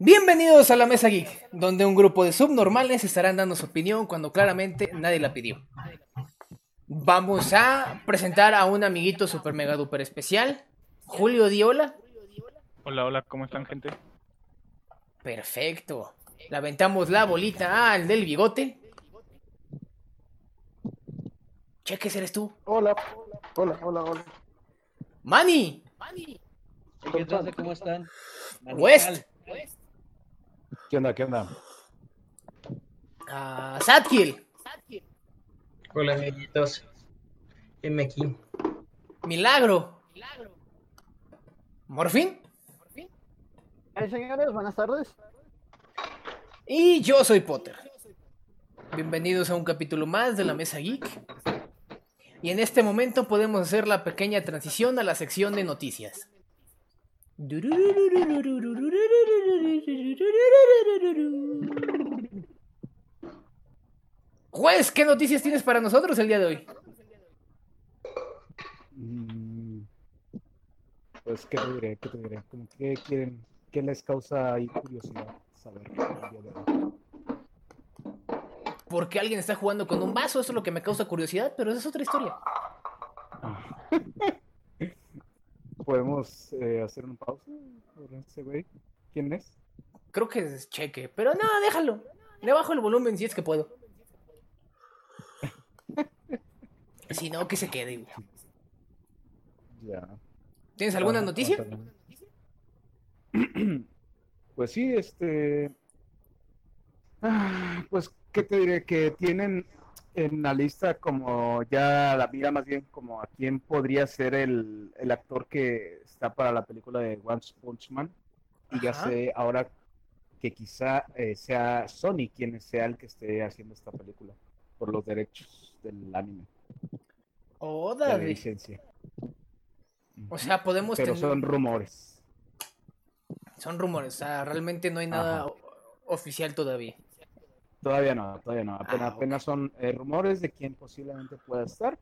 Bienvenidos a la Mesa Geek, donde un grupo de subnormales estarán dando su opinión cuando claramente nadie la pidió. Vamos a presentar a un amiguito super mega duper especial, Julio Diola. Hola, hola, ¿cómo están, gente? Perfecto. Le aventamos la bolita al del bigote. Cheques, eres tú. Hola, hola, hola, hola. Manny. ¿Qué tal? ¿Cómo están? West. ¿Qué onda, qué onda? Ah, Sadkill. Hola amiguitos, M aquí. Milagro. Morfín. Eh, señores, buenas tardes. Y yo soy Potter. Bienvenidos a un capítulo más de la Mesa Geek. Y en este momento podemos hacer la pequeña transición a la sección de noticias. Juez, ¿qué noticias tienes para nosotros el día de hoy? Mm, Pues, ¿qué te diré? ¿Qué te diré? Quieren, ¿Qué les causa ahí curiosidad saber el día de hoy? ¿Por qué alguien está jugando con un vaso? Eso es lo que me causa curiosidad, pero esa es otra historia. ¿Podemos eh, hacer una pausa por ese güey? ¿Quién es? Creo que es cheque, pero no, déjalo. Le bajo el volumen si es que puedo. Si no, que se quede. güey. Ya. ¿Tienes alguna Ah, noticia? ah, Pues sí, este. ah, Pues, ¿qué te diré? Que tienen en la lista como ya la mira más bien como a quién podría ser el, el actor que está para la película de One Punch Man. Y ya sé ahora que quizá eh, sea Sony quien sea el que esté haciendo esta película por los derechos del anime, Oh, de licencia. O sea, podemos Pero tener... son rumores. Son rumores, o sea, realmente no hay nada Ajá. oficial todavía. Todavía no, todavía no. Apenas, Ah, apenas son eh, rumores de quién posiblemente pueda estar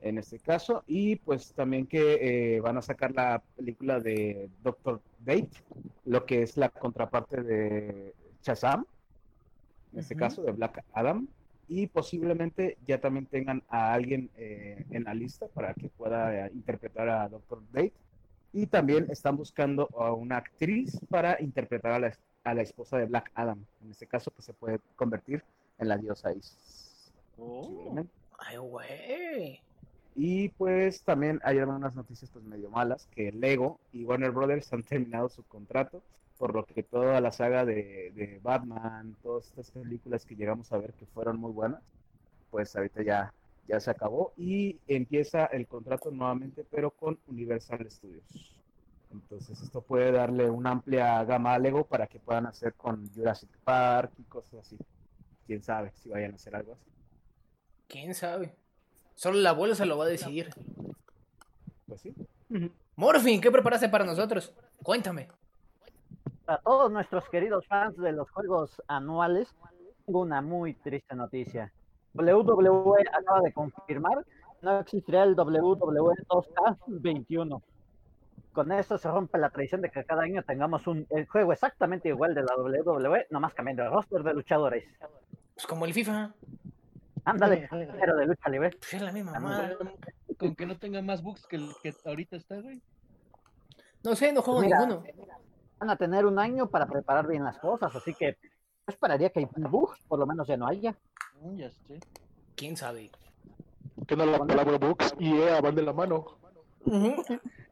en este caso. Y pues también que eh, van a sacar la película de Doctor Date, lo que es la contraparte de Shazam, en este caso de Black Adam. Y posiblemente ya también tengan a alguien eh, en la lista para que pueda eh, interpretar a Doctor Date. Y también están buscando a una actriz para interpretar a la, a la esposa de Black Adam. En este caso, que se puede convertir en la diosa Isis. posiblemente. Ay, güey. Y pues también hay algunas noticias pues medio malas, que Lego y Warner Brothers han terminado su contrato, por lo que toda la saga de, de Batman, todas estas películas que llegamos a ver que fueron muy buenas, pues ahorita ya, ya se acabó y empieza el contrato nuevamente, pero con Universal Studios. Entonces esto puede darle una amplia gama a Lego para que puedan hacer con Jurassic Park y cosas así. Quién sabe si vayan a hacer algo así. ¿Quién sabe? Solo el abuelo se lo va a decidir. Pues sí. Morfin, ¿qué preparaste para nosotros? Cuéntame. Para todos nuestros queridos fans de los juegos anuales, tengo una muy triste noticia. WWE acaba de confirmar no existirá el WWE 2K21. Con esto se rompe la tradición de que cada año tengamos un el juego exactamente igual de la WWE, nomás cambiando el roster de luchadores. Pues como el FIFA. Ándale, pero de lucha libre. Pues es la misma mamada. Con que no tenga más bugs que el que ahorita está, güey. No sé, no juego Mira. ninguno. Van a tener un año para preparar bien las cosas, así que yo esperaría que bugs por lo menos ya no haya. Mm, ya sé. ¿Quién sabe? ¿Qué no la palabra Books y EA van de la mano?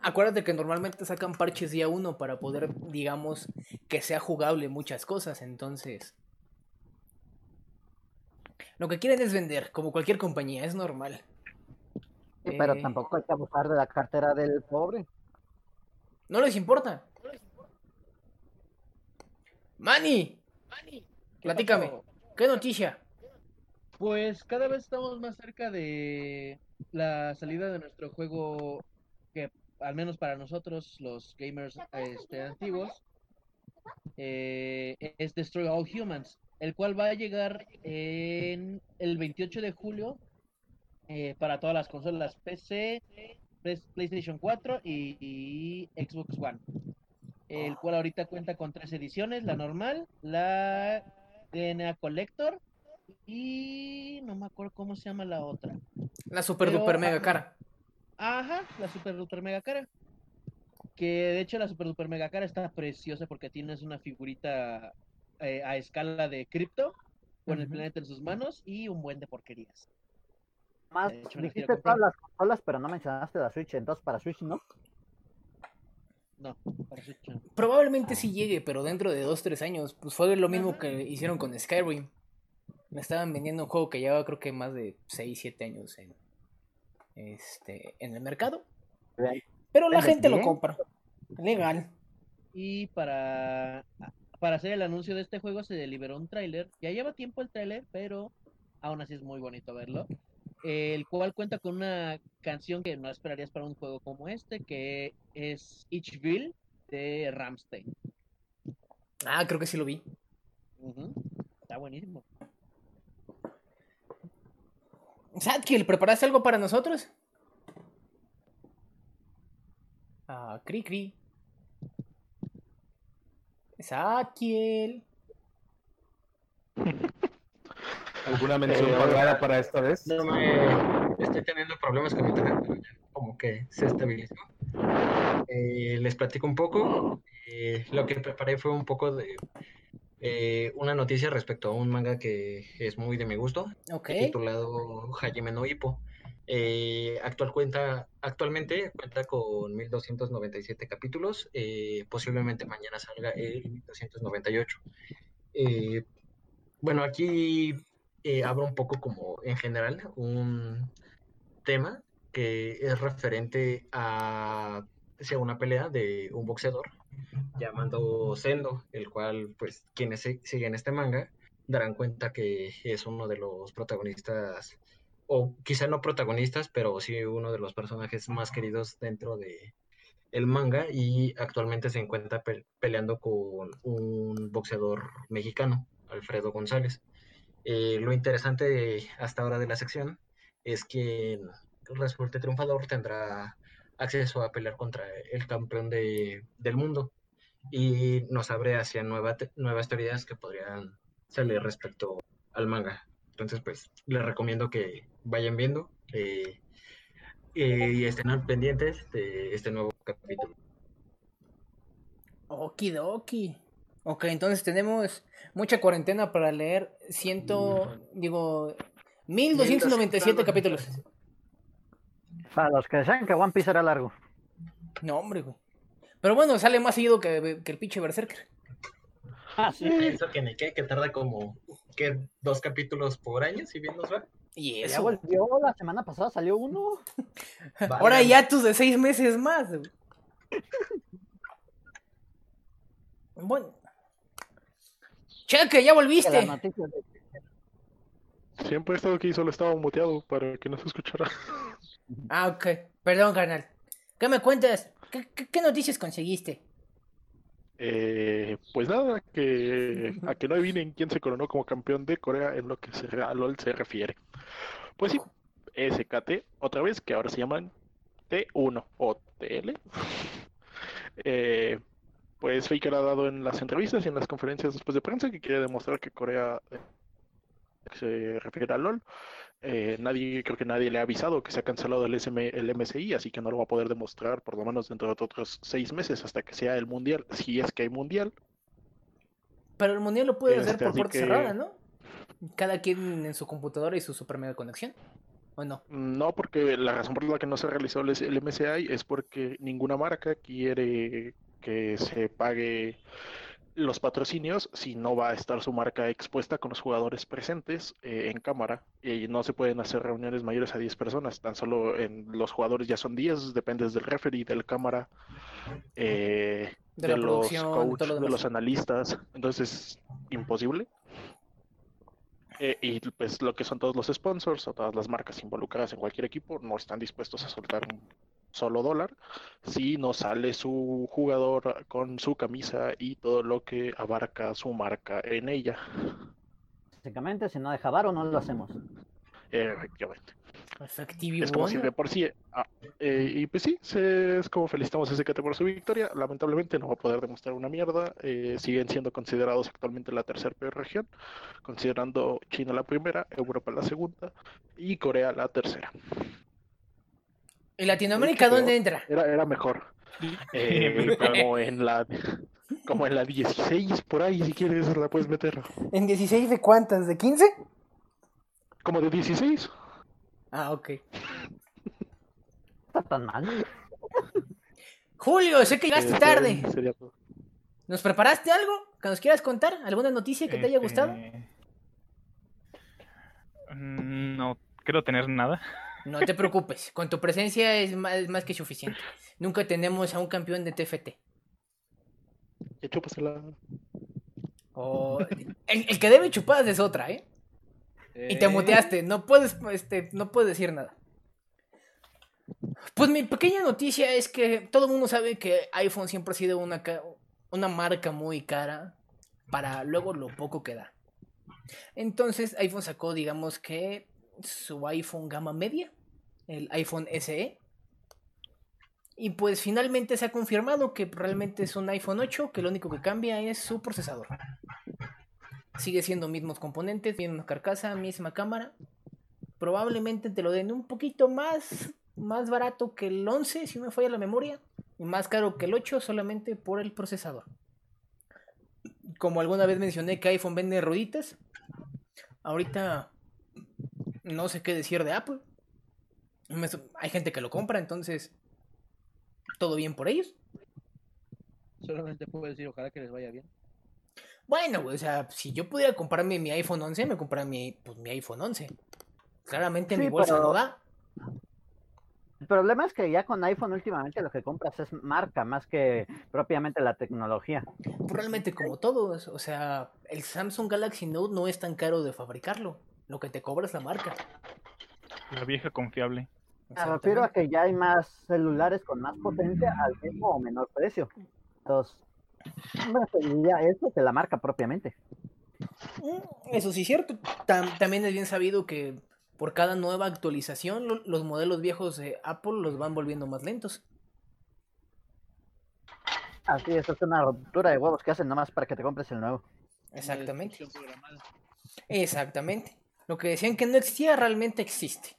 Acuérdate que normalmente sacan parches día uno para poder, digamos, que sea jugable muchas cosas, entonces... Lo que quieren es vender, como cualquier compañía, es normal. Sí, pero Eh. tampoco hay que abusar de la cartera del pobre. No les importa. Manny, platícame. pasó? ¿Qué noticia? Pues cada vez estamos más cerca de la salida de nuestro juego que al menos para nosotros los gamers este, antiguos eh, es Destroy All Humans, el cual va a llegar en el 28 de julio eh, para todas las consolas PC, Play- PlayStation 4 y, y Xbox One. el cual ahorita cuenta con tres ediciones, la normal, la DNA Collector y no me acuerdo cómo se llama la otra. La super Pero, duper mega ajá. cara. Ajá, la super duper mega cara. Que de hecho la super duper mega cara está preciosa porque tienes una figurita eh, a escala de cripto con el planeta en sus manos y un buen de porquerías. Más, De hecho, dijiste todas las consolas, pero no mencionaste la Switch, entonces para Switch no. No, para Switch no. Probablemente sí llegue, pero dentro de 2-3 años. Pues fue lo mismo que hicieron con Skyrim. Me estaban vendiendo un juego que lleva creo que más de 6-7 años en, este, en el mercado. Pero la ¿Vendes gente lo compra. Legal. Y para, para hacer el anuncio de este juego se liberó un tráiler. Ya lleva tiempo el tráiler, pero aún así es muy bonito verlo. El cual cuenta con una canción que no esperarías para un juego como este, que es Itchville de Ramstein. Ah, creo que sí lo vi. Está buenísimo. Sadkiel, ¿preparaste algo para nosotros? Ah, Cri Cri. Sadkiel. ¿Alguna mención Eh, pagada para esta vez? No me estoy teniendo problemas con internet, pero ya como que se estabilizó. Eh, les platico un poco. Eh, lo que preparé fue un poco de eh, una noticia respecto a un manga que es muy de mi gusto, titulado Hajime no Ippo. Eh, actual cuenta, actualmente cuenta con 1297 capítulos. eh, posiblemente mañana salga el 1298. Eh, bueno, aquí eh, abro un poco como en general un tema que es referente a hacia una pelea de un boxeador llamado Sendo, el cual, pues, quienes siguen este manga darán cuenta que es uno de los protagonistas, o quizá no protagonistas, pero sí uno de los personajes más queridos dentro de el manga y actualmente se encuentra pe- peleando con un boxeador mexicano, Alfredo González. Eh, lo interesante hasta ahora de la sección es que resulte triunfador tendrá acceso a pelear contra el campeón de, del mundo y nos abre hacia nueva te- nuevas teorías que podrían salir respecto al manga. Entonces, pues, les recomiendo que vayan viendo eh, eh, y estén al pendientes de este nuevo capítulo. Okidoki. Ok, entonces tenemos mucha cuarentena para leer ciento, digo, 1297 capítulos. Para los que decían que One Piece era largo. No, hombre, güey. Pero bueno, sale más seguido que, que el pinche Berserker. Ah, sí. Pienso que ni qué, que tarda como que dos capítulos por año, si bien nos va. Y Ya eso. volvió, la semana pasada salió uno. Ahora ya tus de seis meses más. güey. Bueno. Cheque, ya volviste. Siempre he estado aquí, solo estaba muteado para que no se escuchara. Ah, ok. Perdón, carnal. ¿Qué me cuentas? ¿Qué, qué- qué noticias conseguiste? Eh, pues nada, que a que no adivinen quién se coronó como campeón de Corea en lo que se, a LOL se refiere. Pues sí, SKT, otra vez, que ahora se llaman T1 o TL. Eh, pues Faker ha dado en las entrevistas y en las conferencias después de prensa que quiere demostrar que Corea eh, se refiere a LOL. Eh, nadie, creo que nadie le ha avisado que se ha cancelado el, SM, el MSI, así que no lo va a poder demostrar por lo menos dentro de otros seis meses hasta que sea el mundial, si es que hay mundial. Pero el mundial lo puede hacer Este, por puerta que- cerrada, ¿no? Cada quien en su computadora y su super mega conexión. ¿O no? No, porque la razón por la que no se realizó el, el MSI es porque ninguna marca quiere que se pague los patrocinios si no va a estar su marca expuesta con los jugadores presentes eh, en cámara y no se pueden hacer reuniones mayores a 10 personas, tan solo en los jugadores ya son 10, dependes del referee, del cámara, eh, De los producción, de lo los analistas, entonces imposible. Eh, y pues lo que son todos los sponsors o todas las marcas involucradas en cualquier equipo no están dispuestos a soltar un solo dólar si no sale su jugador con su camisa y todo lo que abarca su marca en ella. Básicamente, si no deja varo, no lo hacemos. Eh, efectivamente. Efectivo. Es como si de por sí. ah, eh, y pues sí, se- es como felicitamos a SKT por su victoria. Lamentablemente no va a poder demostrar una mierda. eh, siguen siendo considerados actualmente la tercera peor región, considerando China la primera, Europa la segunda y Corea la tercera. ¿Y Latinoamérica dónde entra? Era, era mejor. Eh, como en la como en la 16 por ahí, si quieres la puedes meter. ¿En 16 de cuántas? ¿De 15? Como de 16. Ah, ok. está tan mal. Julio, sé que llegaste Eh, tarde. sería todo. ¿Nos preparaste algo que nos quieras contar? ¿Alguna noticia que te haya gustado? Este, mm, No creo tener nada. No te preocupes, con tu presencia es más, que suficiente. Nunca tenemos a un campeón de TFT. Ya chúpasela. O- El, el que debe chupadas es otra, ¿eh? Y te muteaste, no puedes, este, no puedes decir nada. Pues mi pequeña noticia es que todo el mundo sabe que iPhone siempre ha sido una, una marca muy cara para luego lo poco que da. Entonces iPhone sacó, digamos que su iPhone gama media, el iPhone SE. Y pues finalmente se ha confirmado que realmente es un iPhone 8, que lo único que cambia es su procesador. Sigue siendo mismos componentes, misma carcasa, misma cámara. Probablemente te lo den un poquito más, más barato que el 11, si me falla la memoria. Y más caro que el 8 solamente por el procesador. Como alguna vez mencioné que iPhone vende rueditas. Ahorita no sé qué decir de Apple. Hay gente que lo compra, entonces todo bien por ellos. Solamente puedo decir, ojalá que les vaya bien. Bueno, güey, o sea, si yo pudiera comprarme mi iPhone 11, me compraría mi, pues, mi iPhone 11. Claramente mi bolsa pero- no da. El problema es que ya con iPhone últimamente lo que compras es marca más que propiamente la tecnología. Realmente como todos, o sea, el Samsung Galaxy Note no es tan caro de fabricarlo. Lo que te cobra es la marca. La vieja confiable. Me refiero a que ya hay más celulares con más potencia al mismo o menor precio. Entonces, me preferiría eso que la marca propiamente. Mm, Eso sí es cierto. Tam- también es bien sabido que por cada nueva actualización lo- los modelos viejos de Apple los van volviendo más lentos. Así es, es una ruptura de huevos que hacen nomás para que te compres el nuevo. Exactamente. Exactamente. Lo que decían que no existía realmente existe.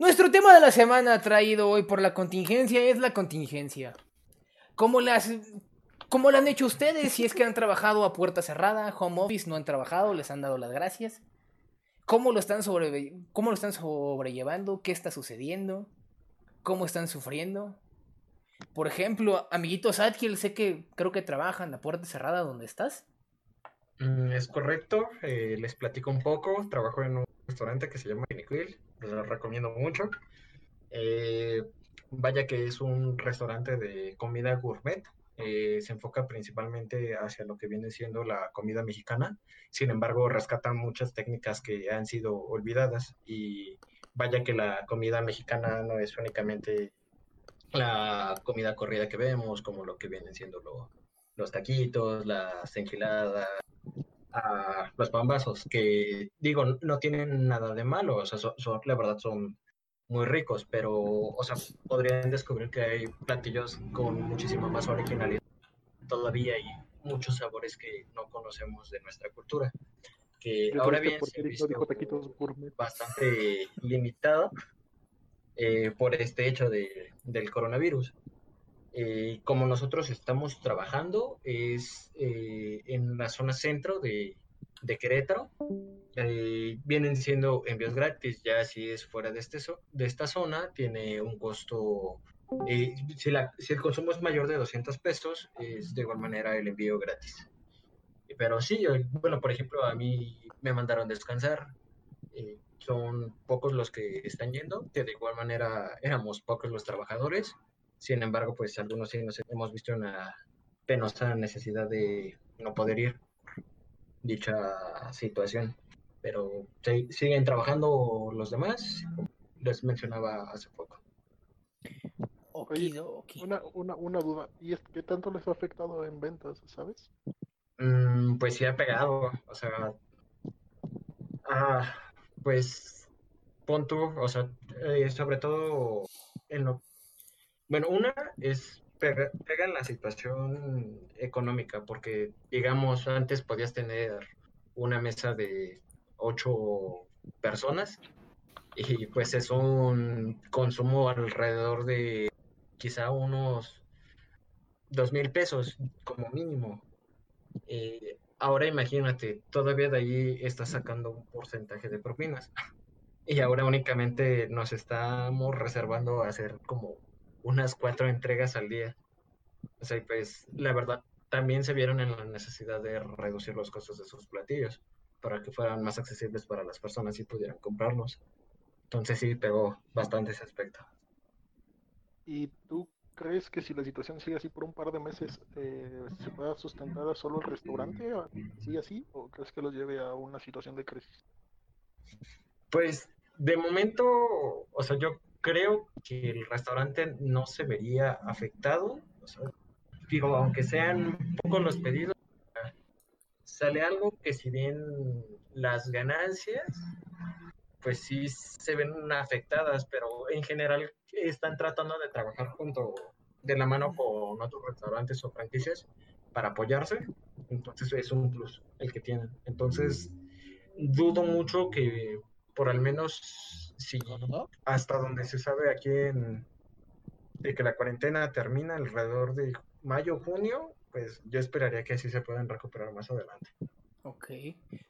Nuestro tema de la semana traído hoy por la contingencia es la contingencia. ¿Cómo las cómo lo han hecho ustedes si es que han trabajado a puerta cerrada, home office, no han trabajado, les han dado las gracias? ¿Cómo lo están sobre cómo lo están sobrellevando? ¿Qué está sucediendo? ¿Cómo están sufriendo? Por ejemplo, amiguitos Adkiel, sé que creo que trabajan a puerta cerrada donde estás. Mm, Es correcto, eh, les platico un poco. Trabajo en un restaurante que se llama Quill, lo recomiendo mucho. Eh, vaya que es un restaurante de comida gourmet, eh, se enfoca principalmente hacia lo que viene siendo la comida mexicana. Sin embargo, rescatan muchas técnicas que han sido olvidadas y vaya que la comida mexicana no es únicamente la comida corrida que vemos, como lo que vienen siendo lo- los taquitos, las enchiladas, a los pambazos, que digo, no tienen nada de malo, o sea, son, son- la verdad son muy ricos, pero, o sea, podrían descubrir que hay platillos con muchísima más originalidad todavía y muchos sabores que no conocemos de nuestra cultura, que ahora bien se ha visto bastante limitado eh, por este hecho de- del coronavirus. Eh, como nosotros estamos trabajando es eh, en la zona centro de, de Querétaro, eh, vienen siendo envíos gratis, ya si es fuera de, este zo- de esta zona, tiene un costo, eh, si, la- si el consumo es mayor de 200 pesos, es de igual manera el envío gratis. Pero sí, eh, bueno, por ejemplo, a mí me mandaron descansar, eh, son pocos los que están yendo, que de igual manera éramos pocos los trabajadores, sin embargo, pues algunos sí nos hemos visto una penosa necesidad de no poder ir dicha situación, pero sí- siguen trabajando los demás, como les mencionaba hace poco. Ok. Okidoki. Una, una, una duda. ¿Y es qué tanto les ha afectado en ventas, sabes? Mm, pues sí ha pegado, o sea, ah, pues pon tú, o sea, eh, sobre todo en lo, bueno, una es pega, en la situación económica, porque digamos, antes podías tener una mesa de ocho personas y pues es un consumo alrededor de quizá unos dos mil pesos como mínimo. Eh, ahora imagínate, todavía de ahí está sacando un porcentaje de propinas. Y ahora únicamente nos estamos reservando hacer como unas cuatro entregas al día. O sea, pues la verdad, también se vieron en la necesidad de reducir los costos de sus platillos para que fueran más accesibles para las personas y pudieran comprarlos. Entonces sí pegó bastante ese aspecto. ¿Y tú crees que si la situación sigue así por un par de meses, eh, se pueda sustentar solo el restaurante? ¿Sigue así? ¿O crees que los lleve a una situación de crisis? Pues de momento, o sea, yo creo que el restaurante no se vería afectado. O sea, digo, aunque sean pocos los pedidos, sale algo que si bien las ganancias, pues sí se ven afectadas, pero en general están tratando de trabajar junto de la mano con otros restaurantes o franquicias para apoyarse. Entonces es un plus el que tienen. Entonces dudo mucho que por al menos si hasta donde se sabe aquí en de que la cuarentena termina alrededor de mayo, junio, pues yo esperaría que así se puedan recuperar más adelante. Ok.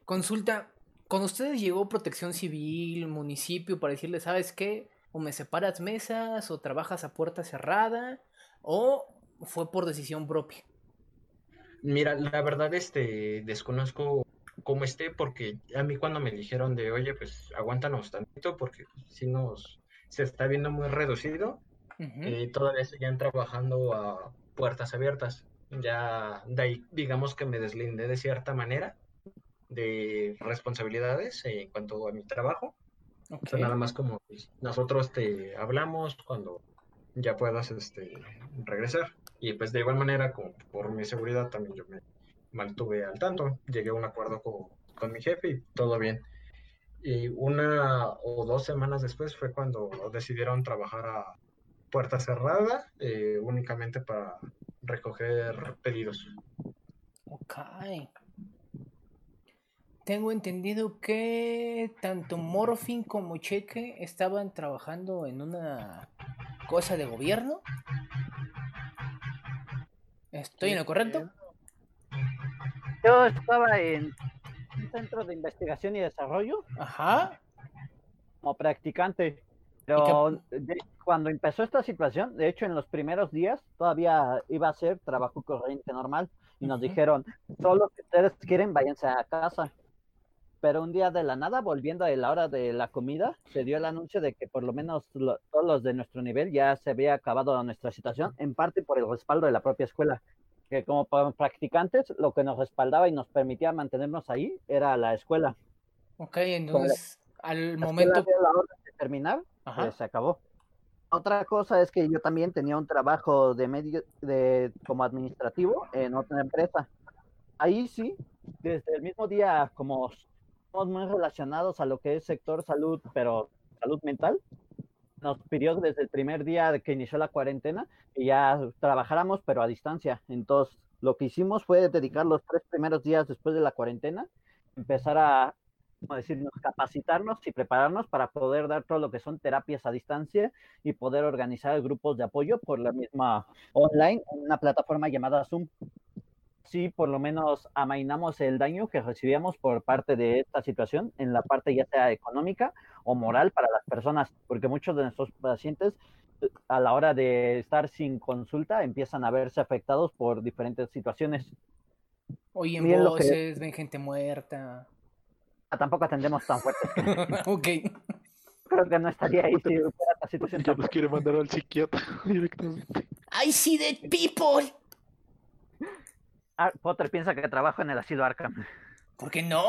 Consulta, ¿con ustedes llegó protección civil, municipio, para decirles, ¿sabes qué? O me separas mesas, o trabajas a puerta cerrada, o fue por decisión propia. Mira, la verdad, este, desconozco cómo esté, porque a mí cuando me dijeron de, oye, pues aguántanos tantito, porque si nos, se está viendo muy reducido, Ujú. eh, todavía trabajando a puertas abiertas. Ya de ahí, digamos que me deslindé de cierta manera de responsabilidades en cuanto a mi trabajo. O sea, nada más como pues, nosotros te hablamos cuando ya puedas este, regresar. Y pues de igual manera, como por mi seguridad también yo me mantuve al tanto. Llegué a un acuerdo con, con mi jefe y todo bien. Y una o dos semanas después fue cuando decidieron trabajar a puerta cerrada, eh, únicamente para recoger pedidos. Ok. Tengo entendido que tanto Morfin como Cheque estaban trabajando en una cosa de gobierno. ¿Estoy en lo correcto? Yo estaba en un centro de investigación y desarrollo Ajá. como practicante. Pero de- cuando empezó esta situación, de hecho en los primeros días todavía iba a ser trabajo corriente normal y nos dijeron, solo que ustedes quieren, váyanse a casa. Pero un día de la nada, volviendo a la hora de la comida, se dio el anuncio de que por lo menos lo- todos los de nuestro nivel ya se había acabado nuestra situación, en parte por el respaldo de la propia escuela. Que como practicantes, lo que nos respaldaba y nos permitía mantenernos ahí era la escuela. Ok, entonces al La momento... dio la orden de terminar, pues se acabó. Otra cosa es que yo también tenía un trabajo de medio de como administrativo en otra empresa. Ahí sí, desde el mismo día como somos muy relacionados a lo que es sector salud, pero salud mental, nos pidió desde el primer día que inició la cuarentena que ya trabajáramos, pero a distancia. Entonces, lo que hicimos fue dedicar los tres primeros días después de la cuarentena, empezar a como decirnos, capacitarnos y prepararnos para poder dar todo lo que son terapias a distancia y poder organizar grupos de apoyo por la misma online en una plataforma llamada Zoom. Sí, por lo menos amainamos el daño que recibíamos por parte de esta situación en la parte ya sea económica o moral para las personas, porque muchos de nuestros pacientes eh, a la hora de estar sin consulta empiezan a verse afectados por diferentes situaciones. Oyen que- voces, ven gente muerta. Ah, Tampoco atendemos tan fuerte. ok. Creo que no estaría ahí si fuera esta situación. Ya los quiere mandar al psiquiatra directamente. I see dead people. Ah, Potter piensa que trabajo en el asilo Arkham. ¿Por qué no?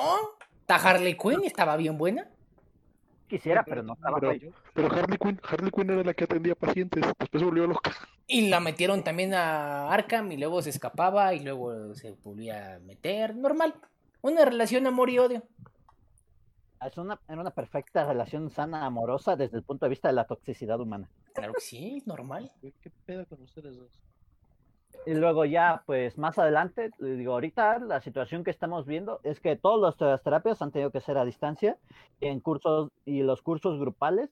¿Ta Harley Quinn estaba bien buena? Quisiera, pero no trabajo Pero-. Pero Harley Quinn, Harley Quinn era la que atendía pacientes, después se volvió loca. Y la metieron también a Arkham y luego se escapaba y luego se volvía a meter. Normal. Una relación amor y odio. Es una, era una perfecta relación sana, amorosa, desde el punto de vista de la toxicidad humana. Claro que sí, normal. ¿Qué pedo con ustedes dos? Y luego ya, pues más adelante, digo, ahorita la situación que estamos viendo es que todas las terapias han tenido que ser a distancia y en cursos y los cursos grupales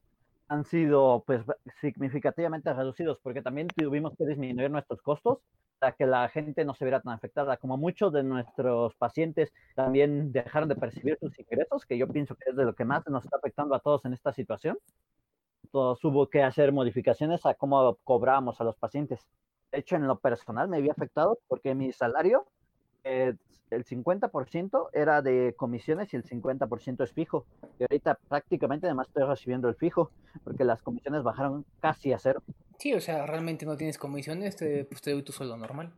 han sido pues significativamente reducidos porque también tuvimos que disminuir nuestros costos para que la gente no se viera tan afectada. Como muchos de nuestros pacientes también dejaron de percibir sus ingresos, que yo pienso que es de lo que más nos está afectando a todos en esta situación. Todos hubo que hacer modificaciones a cómo cobramos a los pacientes. De hecho, en lo personal me había afectado porque mi salario, eh, el 50% era de comisiones y el 50% es fijo. Y ahorita prácticamente además estoy recibiendo el fijo porque las comisiones bajaron casi a cero. Sí, o sea, realmente no tienes comisiones, te, pues te doy tu sueldo normal.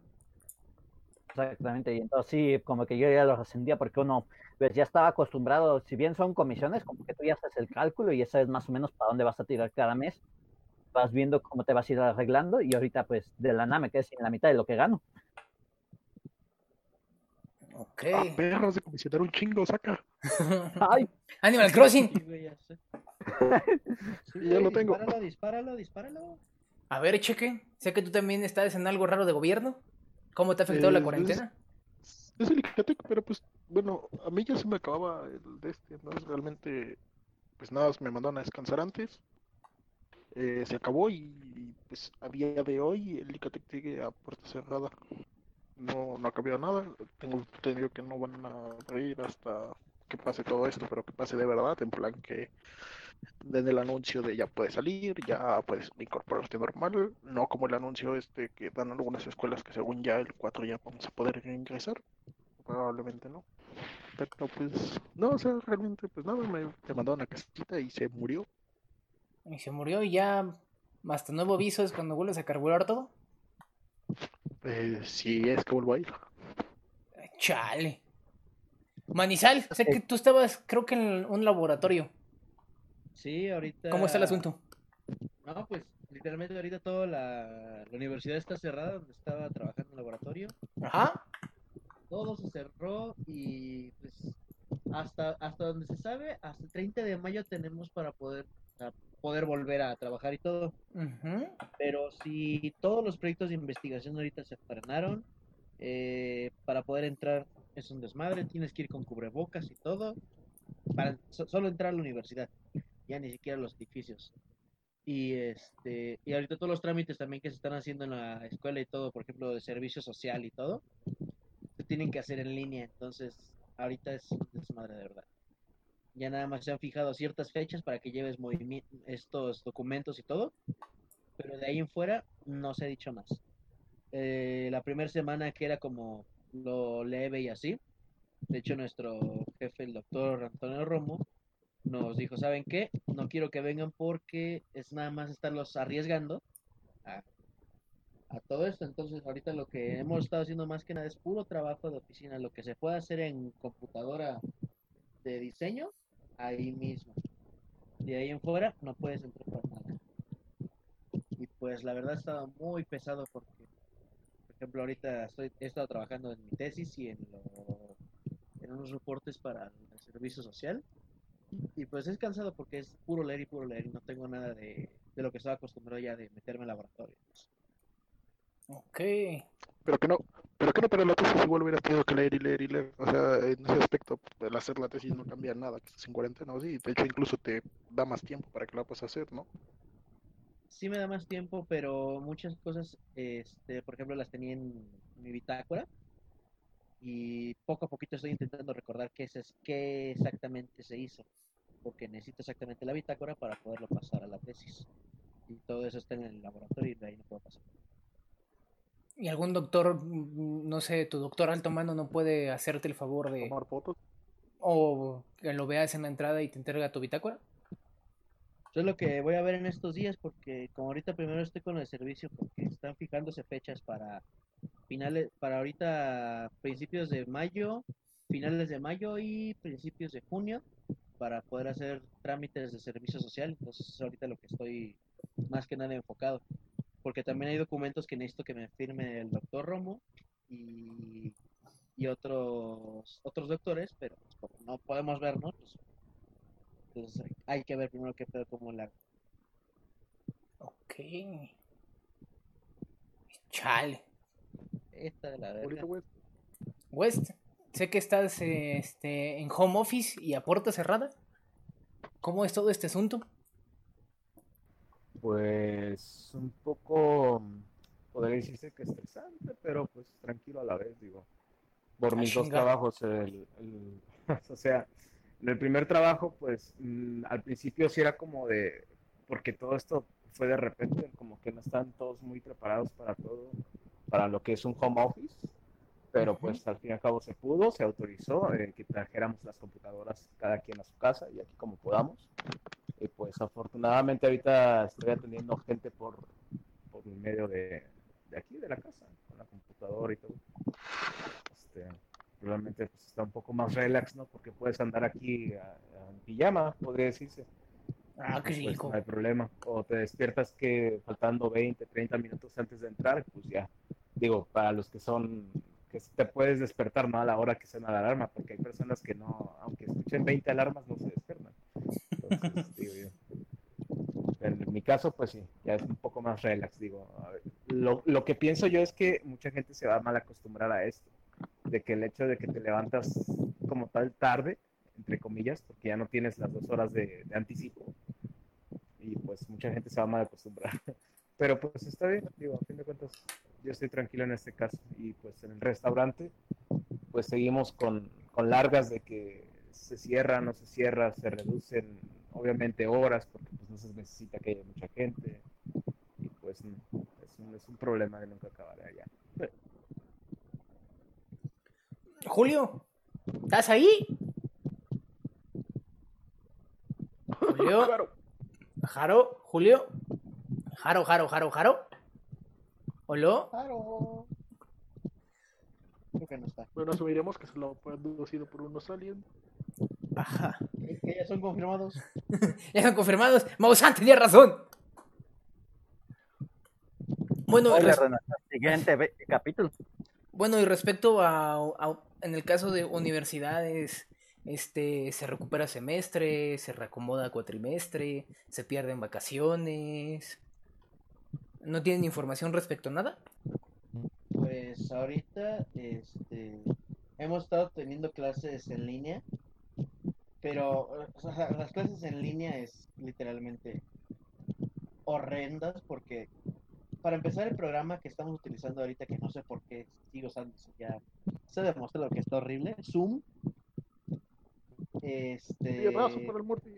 Exactamente, y entonces sí, como que yo ya los ascendía porque uno pues, ya estaba acostumbrado, si bien son comisiones, como que tú ya haces el cálculo y ya sabes más o menos para dónde vas a tirar cada mes, vas viendo cómo te vas a ir arreglando y ahorita pues de la nada me quedé sin la mitad de lo que gano. Ok. Ah, perros de comisionar un chingo, saca. Ay, Animal Crossing. Sí, ya sé. Sí, Ya lo tengo. Dispáralo, dispáralo, dispáralo. A ver, cheque. Sé que tú también estás en algo raro de gobierno. ¿Cómo te ha afectado la Eh, cuarentena? Es el Icatec, pero pues, bueno, a mí ya se me acababa el de este, entonces realmente, pues nada, me mandaron a descansar antes. Eh, se acabó y pues a día de hoy el Icatec sigue a puerta cerrada. No, no ha cambiado nada. Tengo entendido que no van a abrir hasta que pase todo esto, pero que pase de verdad, en plan que desde el anuncio de ya puedes salir, ya puedes incorporarte normal, no como el anuncio este que dan algunas escuelas que según ya el 4 ya vamos a poder ingresar, probablemente no. Pero pues, no, o sea, realmente pues nada, me, me mandaron a casita y se murió. Y se murió y ya hasta nuevo aviso es cuando vuelves a carburar todo. Eh, si es que vuelvo a ir. Chale. Manizal, sé que tú estabas, creo que en un laboratorio. Sí, ahorita. ¿Cómo está el asunto? No, pues literalmente ahorita toda la, la universidad está cerrada donde estaba trabajando en el laboratorio. Ajá. Todo se cerró y pues hasta, hasta donde se sabe, hasta el 30 de mayo tenemos para poder, poder volver a trabajar y todo. Pero si todos los proyectos de investigación ahorita se frenaron, eh, para poder entrar es un desmadre, tienes que ir con cubrebocas y todo, para so- solo entrar a la universidad, ya ni siquiera los edificios. Y este y ahorita todos los trámites también que se están haciendo en la escuela y todo, por ejemplo, de servicio social y todo, se tienen que hacer en línea, entonces ahorita es un desmadre de verdad. Ya nada más se han fijado ciertas fechas para que lleves estos documentos y todo, pero de ahí en fuera no se ha dicho más. Eh, la primera semana que era como lo leve y así, de hecho nuestro jefe, el doctor Antonio Romo, nos dijo, ¿saben qué? No quiero que vengan porque es nada más estarlos arriesgando a, a todo esto. Entonces ahorita lo que hemos estado haciendo más que nada es puro trabajo de oficina, lo que se puede hacer en computadora de diseño, ahí mismo. De ahí en fuera no puedes entrar para nada. Y pues la verdad ha estado muy pesado porque, por ejemplo, ahorita estoy, he estado trabajando en mi tesis y en, lo- en unos reportes para el servicio social. Y pues es cansado porque es puro leer y puro leer y no tengo nada de, de lo que estaba acostumbrado ya de meterme en laboratorio. Ok. Pero que no, pero que no para la tesis igual hubieras tenido que leer y leer y leer. O sea, en ese aspecto, el hacer la tesis no cambia nada, que estés en cuarentena o sí. De hecho, incluso te da más tiempo para que la puedas hacer, ¿no? Sí me da más tiempo, pero muchas cosas, este, por ejemplo, las tenía en mi bitácora y poco a poquito estoy intentando recordar qué, es, qué exactamente se hizo, porque necesito exactamente la bitácora para poderlo pasar a la tesis. Y todo eso está en el laboratorio y de ahí no puedo pasar. ¿Y algún doctor, mm, no sé, tu doctor alto mano no puede hacerte el favor de... Tomar fotos. o que lo veas en la entrada y te entrega tu bitácora? Eso es lo que voy a ver en estos días, porque como ahorita primero estoy con el servicio, porque están fijándose fechas para finales, para ahorita principios de mayo, finales de mayo y principios de junio, para poder hacer trámites de servicio social. Entonces es ahorita lo que estoy más que nada enfocado. Porque también hay documentos que necesito que me firme el doctor Romo y, y otros otros doctores, pero pues, como no podemos vernos, pues, entonces hay que ver primero qué pedo cómo la Ok. Chale. esta de la verga. güey, West, sé que estás este, en home office y a puerta cerrada. ¿Cómo es todo este asunto? Pues un poco, podría decirse que estresante, pero pues tranquilo a la vez, digo. Por mis dos trabajos, el, el- o sea, en el primer trabajo, pues mm, al principio sí era como de, porque todo esto fue de repente, como que no están todos muy preparados para todo, para lo que es un home office, pero pues al fin y al cabo se pudo, se autorizó eh, que trajéramos las computadoras cada quien a su casa y aquí como podamos. Y pues afortunadamente ahorita estoy atendiendo gente por, por medio de, de aquí, de la casa, con la computadora y todo. Este, realmente pues, está un poco más relax, ¿no? Porque puedes andar aquí a- a- en pijama, podría decirse. Ah, qué Pues, rico. no hay problema. O te despiertas que faltando 20, 30 minutos antes de entrar, pues ya. Digo, para los que son, que te puedes despertar, ¿no? A la hora que suena la alarma, porque hay personas que no, aunque escuchen 20 alarmas, no se despiertan. Entonces, digo. En mi caso, pues sí, ya es un poco más relax, digo. Lo, lo que pienso yo es que mucha gente se va a mal acostumbrar a esto, de que el hecho de que te levantas como tal tarde, entre comillas, porque ya no tienes las dos horas de, anticipo, y pues mucha gente se va mal acostumbrar. Pero pues está bien, digo, a fin de cuentas, yo estoy tranquilo en este caso, y pues en el restaurante, pues seguimos con, con largas de que se cierra, no se cierra, se reducen obviamente horas porque pues no se necesita que haya mucha gente y pues es un, es un problema que nunca acabará ya. Julio, ¿estás ahí? Julio, Claro. Jaro, Julio, Jaro, Jaro, Jaro, Jaro. ¿Hola? Claro. Creo que no está. Bueno, asumiremos que se lo ha producido por unos aliens. Ajá. Que que ya son confirmados. Ya están confirmados. Maussan tenía razón. Bueno, res- siguiente capítulo. bueno, y respecto a, a- en el caso de universidades, este, se recupera semestre, se reacomoda cuatrimestre, se pierden vacaciones. ¿No tienen información respecto a nada? Pues ahorita este, hemos estado teniendo clases en línea, pero o sea, las clases en línea es literalmente horrendas porque para empezar el programa que estamos utilizando ahorita, que no sé por qué sigo usando, ya se demuestra lo que está horrible, Zoom. Este, Y abrazo para el Morty.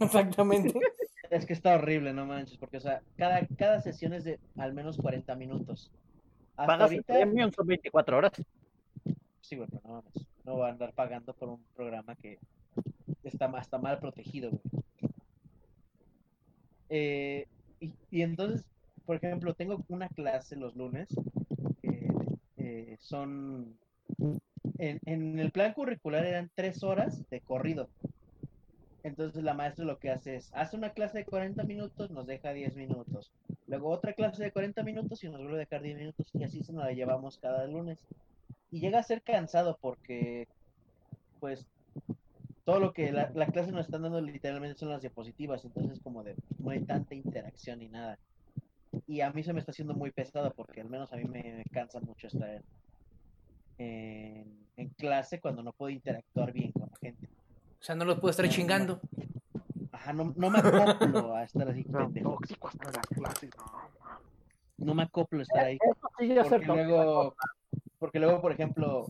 Exactamente. es que está horrible, no manches, porque o sea, cada, cada sesión es de al menos 40 minutos. Hasta Pagas el ahorita, premium, son 24 horas. Sí, pero no mames. No va a andar pagando por un programa que está, está mal protegido. Eh, y, entonces, por ejemplo, tengo una clase los lunes que eh, son. En, en el plan curricular eran tres horas de corrido. Entonces la maestra lo que hace es, hace una clase de 40 minutos, nos deja 10 minutos. Luego otra clase de 40 minutos y nos vuelve a dejar 10 minutos y así se nos la llevamos cada lunes y llega a ser cansado porque pues todo lo que la, la clase nos están dando literalmente son las diapositivas, entonces como de no hay tanta interacción ni nada. Y a mí se me está haciendo muy pesado porque al menos a mí me, cansa mucho estar en, en, en clase cuando no puedo interactuar bien con la gente. O sea, no los puedo estar chingando. Ajá, no, no me acoplo a estar así No, pendejo. tóxico hasta la clase. No, me acoplo a estar ahí. Eso sí ya Porque luego, porque luego, por ejemplo,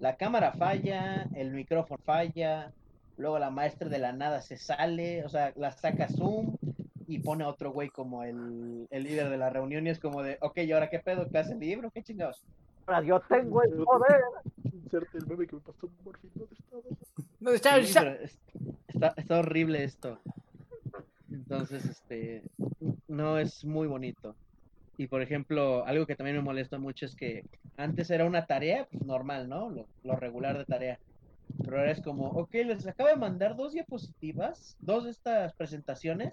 la cámara falla, el micrófono falla, luego la maestra de la nada se sale, o sea, la saca Zoom y pone a otro güey como el, el líder de la reunión y es como de, ok, ¿y ahora qué pedo? ¿Clase en libro? ¿Qué chingados? Ahora Yo tengo el poder. Inserte el meme que me pasó. ¿Dónde estaba? ¿Dónde está? Sí, está? está, está horrible esto. Entonces, este, no es muy bonito. Y por ejemplo, algo que también me molesta mucho es que antes era una tarea pues, normal, ¿no? Lo, lo regular de tarea. Pero ahora es como, ok, les acabo de mandar dos diapositivas, dos de estas presentaciones.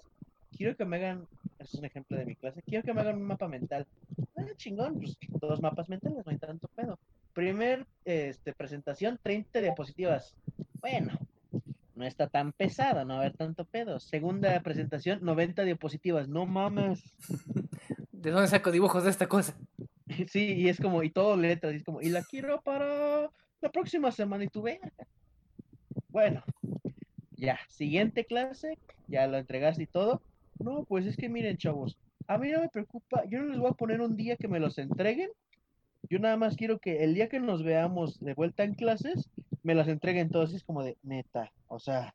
Quiero que me hagan, es un ejemplo de mi clase, quiero que me hagan un mapa mental. Ah, chingón, pues dos mapas mentales, no hay tanto pedo. Primer este, presentación, 30 diapositivas. Bueno, no está tan pesado, no va a haber tanto pedo. Segunda presentación, 90 diapositivas. No mames. ¿De dónde saco dibujos de esta cosa? Sí, y es como, y todo letras, y es como, y la quiero para la próxima semana y tú verga. Bueno, ya, siguiente clase, ya lo entregaste y todo. No, pues es que miren, chavos, a mí no me preocupa, yo no les voy a poner un día que me los entreguen. Yo nada más quiero que el día que nos veamos de vuelta en clases, me las entreguen todos. Y es como de neta, o sea.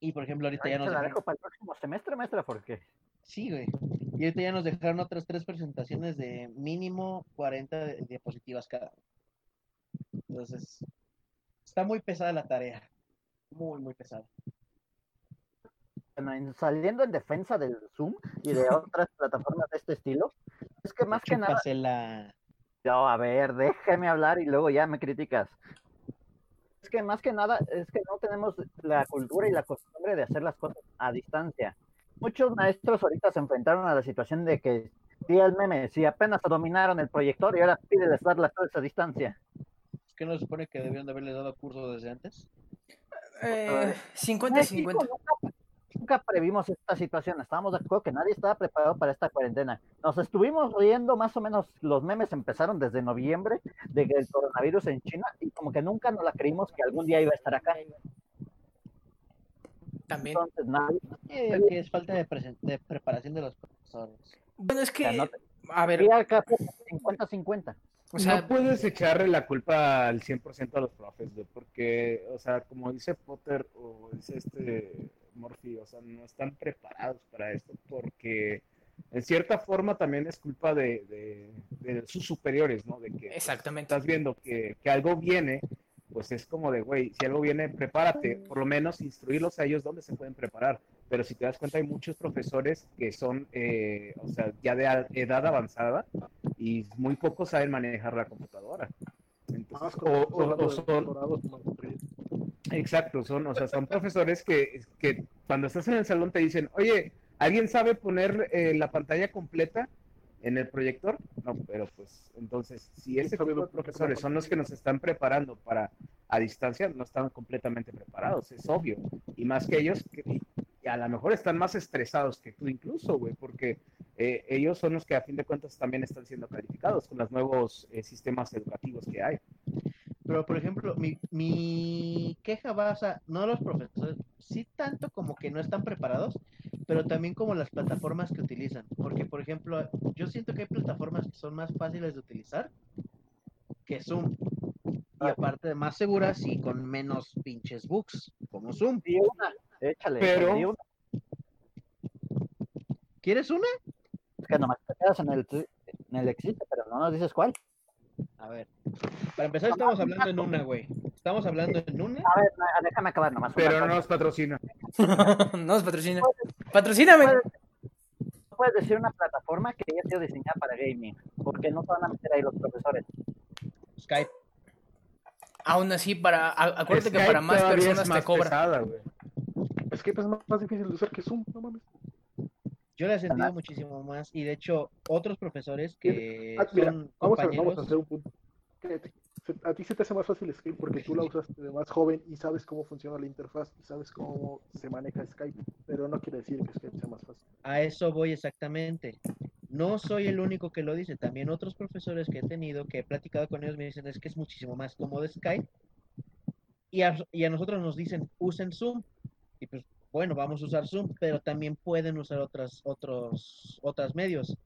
Y por ejemplo, ahorita ya Ahí nos se la dejo para el próximo semestre, maestra, porque Sí, güey. Y ahorita ya nos dejaron otras tres presentaciones de mínimo 40 di- diapositivas cada. Entonces, está muy pesada la tarea. Muy, muy pesada. bueno, en- saliendo en defensa del Zoom y de otras plataformas de este estilo, es que más que nada, no, a ver, déjame hablar y luego ya me criticas. Es que más que nada, es que no tenemos la cultura y la costumbre de hacer las cosas a distancia. Muchos maestros ahorita se enfrentaron a la situación de que, sí, el meme, si apenas dominaron el proyector y ahora pídeles dar las clases a distancia. ¿Es que no se supone que debieron de haberle dado curso desde antes? Eh, México 50-50. Nunca, nunca previmos esta situación. Estábamos de acuerdo que nadie estaba preparado para esta cuarentena. Nos estuvimos riendo más o menos, los memes empezaron desde noviembre de que el coronavirus en China y como que nunca nos la creímos que algún día iba a estar acá. También. Entonces, que es falta de, presen- de preparación de los profesores. Bueno, es o sea, que, no te- a ver, y acá fue 50-50. o sea, no puedes echarle la culpa al 100% a los profes, güey, porque, o sea, como dice Potter o dice este Morphy, o sea, no están preparados para esto, porque en cierta forma también es culpa de, de- de sus superiores, ¿no? De que exactamente. estás viendo que, que algo viene, pues es como de, güey, si algo viene, prepárate, por lo menos instruirlos a ellos dónde se pueden preparar. Pero si te das cuenta, hay muchos profesores que son, eh, o sea, ya de edad avanzada y muy pocos saben manejar la computadora. Entonces, o, o- o son, exacto, son, o sea, son profesores que, que cuando estás en el salón te dicen, oye, ¿alguien sabe poner eh, la pantalla completa en el proyector? No, pero pues, entonces, si ese tipo de profesores son los que nos están preparando para a distancia, no están completamente preparados, es obvio. Y más que ellos, que a lo mejor están más estresados que tú incluso, güey, porque eh, ellos son los que a fin de cuentas también están siendo calificados con los nuevos eh, sistemas educativos que hay. Pero, por ejemplo, mi, mi queja va, o sea, no a los profesores, sí tanto como que no están preparados, pero también como las plataformas que utilizan. Porque, por ejemplo, yo siento que hay plataformas que son más fáciles de utilizar que Zoom. Y aparte, más seguras y con menos pinches bugs, como Zoom. Di una, échale. Pero- di una. ¿Quieres una? Es que nomás te quedas en el, en el existe, pero no nos dices cuál. A ver. Para empezar, estamos hablando en una, güey. Estamos hablando en una. A ver, déjame acabar nomás. Pero no nos patrocina. no nos patrocina. Patrocíname. puedes, no puedes decir una plataforma que haya sido diseñada para gaming, porque no se van a meter ahí los profesores. Skype. Aún así, para, a- acuérdate que Skype para más es personas te más cobra. pesada, güey. Es que es más, más difícil de usar que Zoom, no mames. Yo la he sentido muchísimo más. Y de hecho, otros profesores que Ah, mira, son vamos a, compañeros. vamos a hacer un punto. A ti se te hace más fácil Skype porque tú la usaste de más joven y sabes cómo funciona la interfaz y sabes cómo se maneja Skype, pero no quiere decir que Skype sea más fácil. A eso voy exactamente. No soy el único que lo dice. También otros profesores que he tenido, que he platicado con ellos, me dicen es que es muchísimo más cómodo Skype. Y a, y a nosotros nos dicen usen Zoom. Y pues bueno, vamos a usar Zoom, pero también pueden usar otras, otros, otros medios.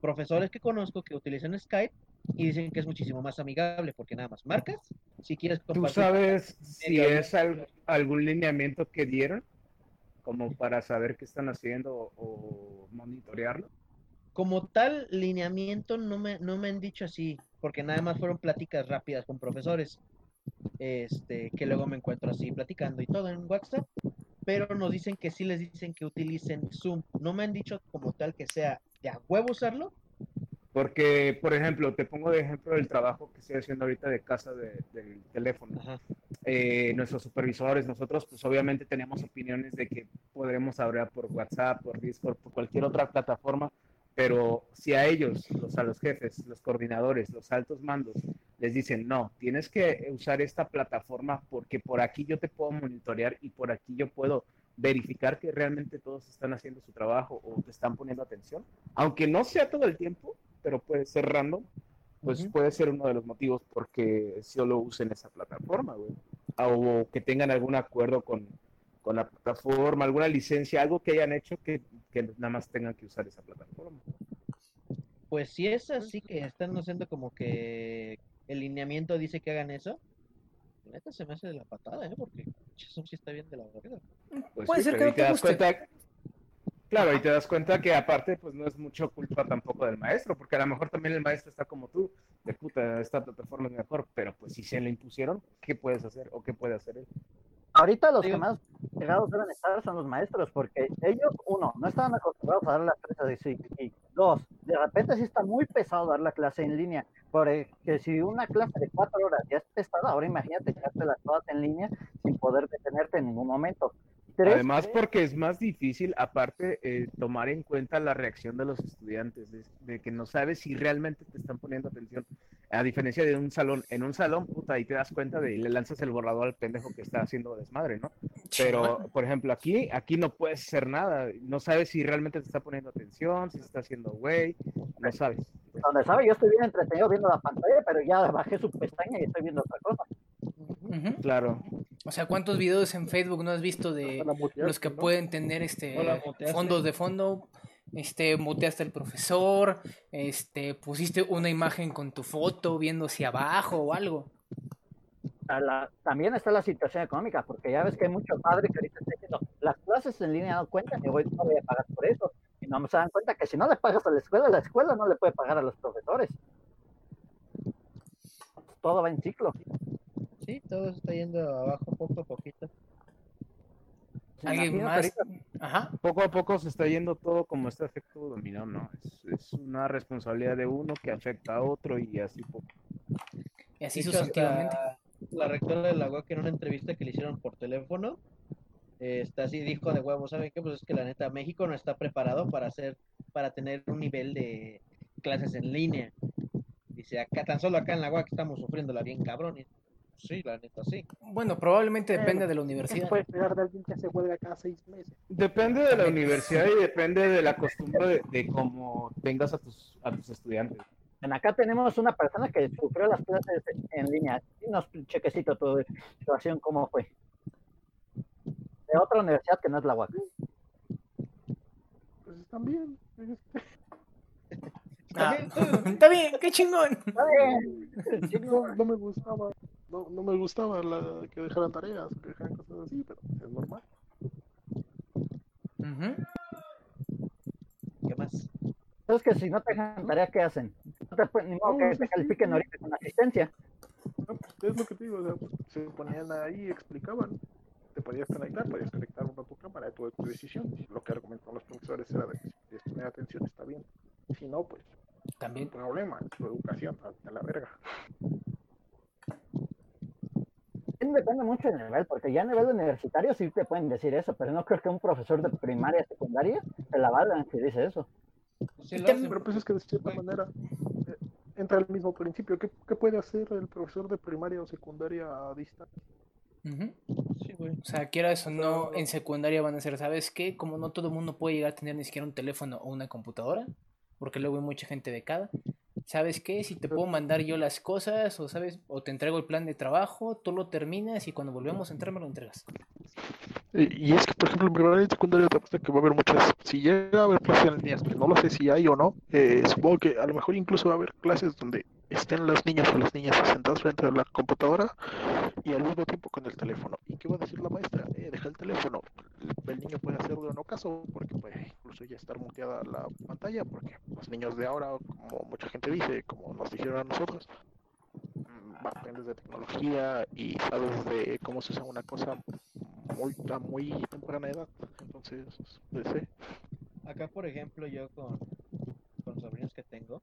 Profesores que conozco que utilizan Skype y dicen que es muchísimo más amigable porque nada más marcas. Si quieres ¿Tú compartir. sabes si es al- algún lineamiento que dieron? Como para saber qué están haciendo o monitorearlo. Como tal lineamiento no me, no me han dicho así, porque nada más fueron pláticas rápidas con profesores, este, que luego me encuentro así platicando y todo en WhatsApp, pero nos dicen que sí les dicen que utilicen Zoom. No me han dicho como tal que sea de a huevo usarlo, Porque, por ejemplo, te pongo de ejemplo el trabajo que estoy haciendo ahorita de casa de- del teléfono. Eh, nuestros supervisores, nosotros, pues obviamente tenemos opiniones de que podremos hablar por WhatsApp, por Discord, por cualquier otra plataforma, pero si a ellos, los, a los jefes, los coordinadores, los altos mandos, les dicen, no, tienes que usar esta plataforma porque por aquí yo te puedo monitorear y por aquí yo puedo verificar que realmente todos están haciendo su trabajo o te están poniendo atención, aunque no sea todo el tiempo, pero puede ser random, pues puede ser uno de los motivos porque solo usen esa plataforma, güey. O que tengan algún acuerdo con, con la plataforma, alguna licencia, algo que hayan hecho que, que nada más tengan que usar esa plataforma. Pues si es así que están haciendo como que el lineamiento dice que hagan eso, la neta se me hace de la patada, ¿eh? Porque eso sí está bien de la verga. Pues Puede sí, ser que no te guste. cuenta, claro, y te das cuenta que aparte, pues no es mucho culpa tampoco del maestro, porque a lo mejor también el maestro está como tú, de puta, esta plataforma es mejor, pero pues si se lo impusieron, ¿qué puedes hacer o qué puede hacer él? Ahorita los que más pegados deben estar son los maestros, porque ellos, uno, no estaban acostumbrados a dar las clases así, y dos, de repente sí está muy pesado dar la clase en línea, porque si una clase de cuatro horas ya es pesada, ahora imagínate echártelas todas en línea sin poder detenerte en ningún momento. Tres, Además, porque es más difícil, aparte, eh, tomar en cuenta la reacción de los estudiantes, de, de que no sabes si realmente te están poniendo atención. A diferencia de un salón, en un salón, puta, ahí te das cuenta de y le lanzas el borrador al pendejo que está haciendo desmadre, ¿no? Pero, por ejemplo, aquí, aquí no puedes hacer nada. No sabes si realmente te está poniendo atención, si se está haciendo güey, no sabes. donde sabe, yo estoy bien entretenido viendo la pantalla, pero ya bajé su pestaña y estoy viendo otra cosa. Claro. O sea, ¿cuántos videos en Facebook no has visto de los que ¿no? pueden tener este fondos de fondo? Este, muteaste al profesor, este, pusiste una imagen con tu foto viendo hacia abajo o algo. A la- también está la situación económica, porque ya ves que hay muchos padres que ahorita están diciendo, las clases en línea no cuentan y voy, no voy a pagar por eso. Y no se dan cuenta que si no le pagas a la escuela, la escuela no le puede pagar a los profesores. Todo va en ciclo. Sí, todo está yendo abajo poco a poquito. ¿Alguien más? Ajá. Poco a poco se está yendo todo como este efecto dominó, ¿no? Es, es una responsabilidad de uno que afecta a otro y así poco. Y así sustantivamente. La rectora de la UAC en una entrevista que le hicieron por teléfono, eh, está así dijo de huevo, ¿saben qué? Pues es que la neta México no está preparado para hacer, para tener un nivel de clases en línea. Dice, acá tan solo acá en la UAC estamos sufriéndola bien cabrón. Sí, la neta sí. Bueno, probablemente depende de la ¿Qué universidad. puede esperar de alguien que se huelga cada seis meses? Depende de la universidad y depende de la costumbre de, de cómo tengas a tus, a tus estudiantes. En acá tenemos una persona que sufrió las clases en línea. Dinos, chequecito, tu situación, ¿cómo fue? De otra universidad que no es la UAC. Pues están bien. este, Ah, está bien, qué chingón. Está bien. Sí, No, no me gustaba, no, no me gustaba la, que dejaran tareas, que dejaran cosas así, pero es normal. ¿Qué más? Es que si no te dejan tarea, ¿qué hacen? No te pueden- ni modo que te califiquen ahorita con asistencia. No, pues, es lo que te digo, o sea, pues, se ponían ahí, explicaban, te podías conectar, podías conectar una a tu cámara, tu, tu decisión. Si lo que argumentaban los profesores era de que si poner atención, está bien. Si no, pues, También. no problema, tu educación, a, a la verga. También Depende mucho del nivel, porque ya a nivel universitario sí te pueden decir eso, pero no creo que un profesor de primaria, secundaria, se la valga si dice eso. Sí lo Tem- hacen, Pero pues es que de cierta manera eh, entra el mismo principio. ¿Qué, qué puede hacer el profesor de primaria o secundaria a distancia? Ujú. sí, güey. O sea, quieras o no, en secundaria van a ser, ¿sabes qué? Como no todo el mundo puede llegar a tener ni siquiera un teléfono o una computadora, porque luego hay mucha gente becada. ¿Sabes qué? Si te puedo mandar yo las cosas, o sabes, o te entrego el plan de trabajo, tú lo terminas y cuando volvemos a entrar me lo entregas. Y, es que, por ejemplo, en primaria y secundaria te apuesto que va a haber muchas, si llega a haber clases en línea, que no lo sé si hay o no, eh, supongo que a lo mejor incluso va a haber clases donde estén los niños o las niñas sentados frente a la computadora y al mismo tiempo con el teléfono. ¿Y qué va a decir la maestra? Eh, deja el teléfono. El, niño puede hacerlo o no caso, porque puede incluso ya estar muteada la pantalla, porque los niños de ahora, como mucha gente dice, como nos dijeron a nosotros, mm, aprendes de tecnología y sabes de cómo se usa una cosa muy, a muy temprana edad. Entonces, pues, sí. Acá, por ejemplo, yo con, con sobrinos que tengo,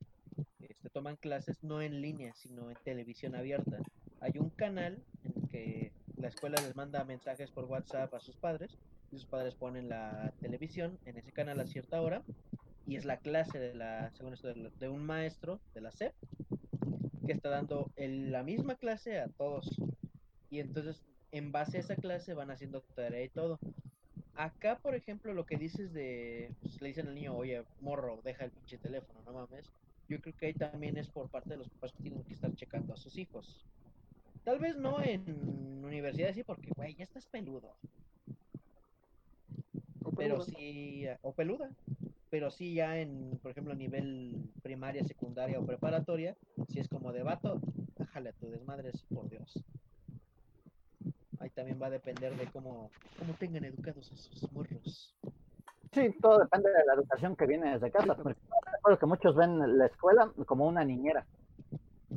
toman clases no en línea, sino en televisión abierta. Hay un canal en el que la escuela les manda mensajes por WhatsApp a sus padres y sus padres ponen la televisión en ese canal a cierta hora y es la clase de la según esto, de, un maestro de la SEP que está dando la misma clase a todos y entonces en base a esa clase van haciendo tarea y todo. Acá, por ejemplo, lo que dices de, pues, le dicen al niño, oye, morro, deja el pinche teléfono, no mames. Yo creo que ahí también es por parte de los papás que tienen que estar checando a sus hijos. Tal vez no en universidad, sí, porque, güey, ya estás peludo. Pero peluda. sí, o peluda. Pero sí ya en, por ejemplo, nivel primaria, secundaria o preparatoria, si es como de vato, déjale a tu desmadres, por Dios. Ahí también va a depender de cómo, cómo tengan educados a sus morros. Sí, todo depende de la educación que viene desde casa. porque recuerdo que muchos ven la escuela como una niñera.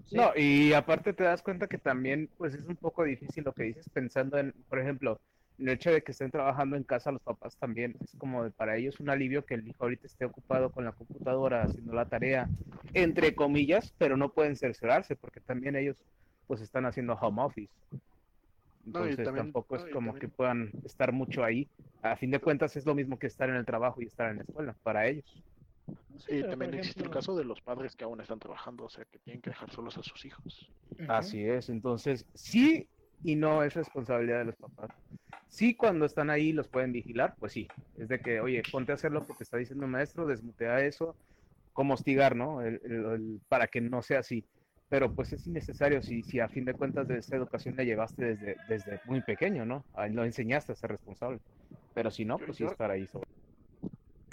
Sí, No, y aparte te das cuenta que también, pues es un poco difícil lo que dices pensando en, por ejemplo, el hecho de que estén trabajando en casa los papás también, es como de- para ellos un alivio que el hijo ahorita esté ocupado con la computadora haciendo la tarea, entre comillas, pero no pueden cerciorarse porque también ellos pues están haciendo home office. No, Entonces también- tampoco es como también- que puedan estar mucho ahí. A fin de cuentas es lo mismo que estar en el trabajo y estar en la escuela para ellos. sí, también existe el caso de los padres que aún están trabajando, o sea, que tienen que dejar solos a sus hijos. Así es, entonces sí y no es responsabilidad de los papás. Sí, cuando están ahí los pueden vigilar, pues sí, es de que, oye, ponte a hacer lo que te está diciendo el maestro, desmutea eso, como hostigar, ¿no? El- el- el- para que no sea así. Pero pues es innecesario si, si a fin de cuentas de esta educación la llevaste desde, desde muy pequeño, ¿no? Lo enseñaste a ser responsable. Pero si no, pues sí estar ahí sobre.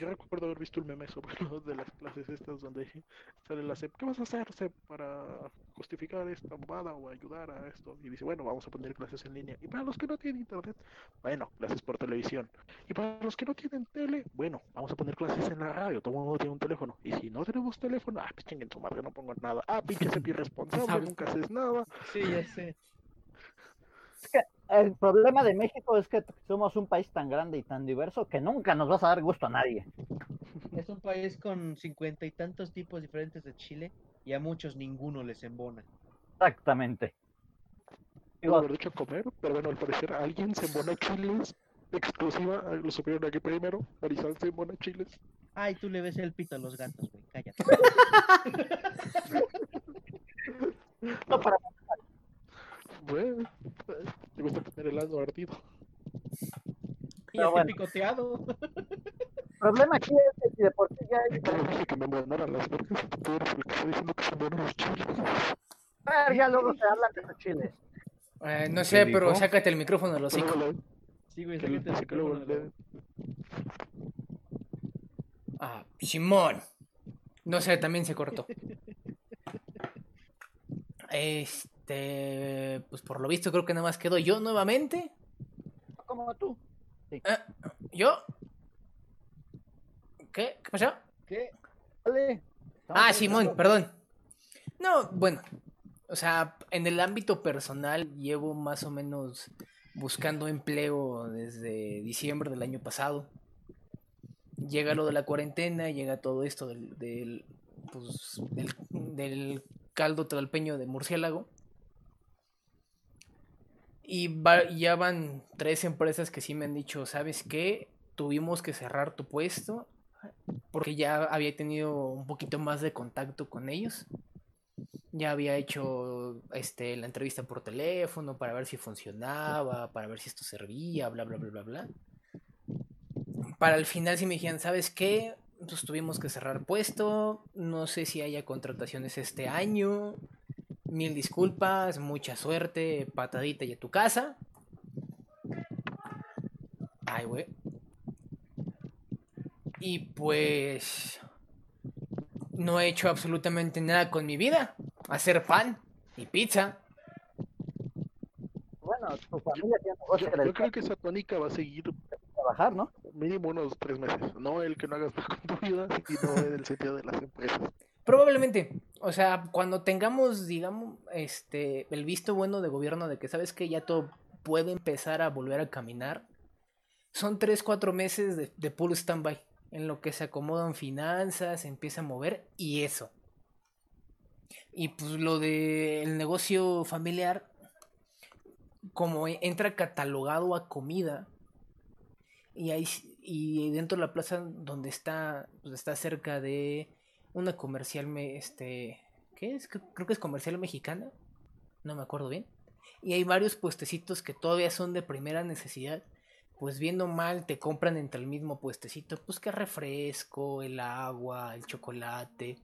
Yo recuerdo haber visto un meme sobre de las clases estas donde sale la SEP, ¿qué vas a hacer para justificar esta bobada o ayudar a esto? Y dice, bueno, vamos a poner clases en línea. Y para los que no tienen internet, bueno, clases por televisión. Y para los que no tienen tele, bueno, vamos a poner clases en la radio, todo el mundo tiene un teléfono. Y si no tenemos teléfono, ah, pues chinguen su madre, no pongo nada. Ah, pinche SEP irresponsable, nunca haces nada. Sí, ya sé. El problema de México es que somos un país tan grande y tan diverso que nunca nos vas a dar gusto a nadie. Es un país con cincuenta y tantos tipos diferentes de chile y a muchos ninguno les embona. Exactamente. Puedo haber dicho comer, pero bueno, al parecer alguien se embona chiles. Exclusiva, lo supieron aquí primero. Marisol se embona chiles. Ay, tú le ves el pito a los gatos, güey, cállate. No, para Bueno, te gusta tener el ano ardido. Y Pero bueno. picoteado. El problema aquí es que si de por sí ya hay... Yo no dije que me embonaran las vergas, tú eres el que está diciendo que se embonan los chiles. A ver, ya luego se hablan de los chiles. Eh, no sé, ¿Qué pero dijo? sácate el micrófono hocico. Luego le- Sí, güey, sácate el le- que luego micrófono de le- Ah, Simón. No sé, también se cortó. Este, pues por lo visto creo que nada más quedo yo nuevamente. Como tú. Eh, ¿Yo? ¿Qué? ¿Qué pasó? ¿Qué? Vale. Ah, Simón, perdón. No, bueno, o sea, en el ámbito personal llevo más o menos buscando empleo desde diciembre del año pasado. Llega lo de la cuarentena, llega todo esto del, del, pues, del, del caldo tlalpeño de murciélago. Y ya van tres empresas que sí me han dicho, ¿sabes qué? Tuvimos que cerrar tu puesto porque ya había tenido un poquito más de contacto con ellos. Ya había hecho este, la entrevista por teléfono para ver si funcionaba, para ver si esto servía, bla, bla, bla, bla, bla. Para el final sí me dijeron, ¿sabes qué? Pues tuvimos que cerrar puesto, no sé si haya contrataciones este año. Mil disculpas, mucha suerte, patadita y a tu casa. Ay, güey. Y pues no he hecho absolutamente nada con mi vida. Hacer pan y pizza. Bueno, tu familia tiene negocio Yo, yo creo que esa tónica va a seguir trabajar, ¿no? mínimo unos tres meses. No el que no hagas nada con tu vida, sino en el sentido de las empresas. Probablemente. O sea, cuando tengamos, digamos, este, el visto bueno de gobierno de que sabes que ya todo puede empezar a volver a caminar, son tres, cuatro meses de, de puro stand-by. En lo que se acomodan finanzas, se empieza a mover y eso. Y pues lo del negocio familiar, como e- entra catalogado a comida, y ahí y dentro de la plaza donde está, pues está cerca de una comercial, me- este, ¿qué es? Creo que es comercial mexicana, no me acuerdo bien. Y hay varios puestecitos que todavía son de primera necesidad. Pues viendo mal, te compran entre el mismo puestecito, pues que refresco, el agua, el chocolate.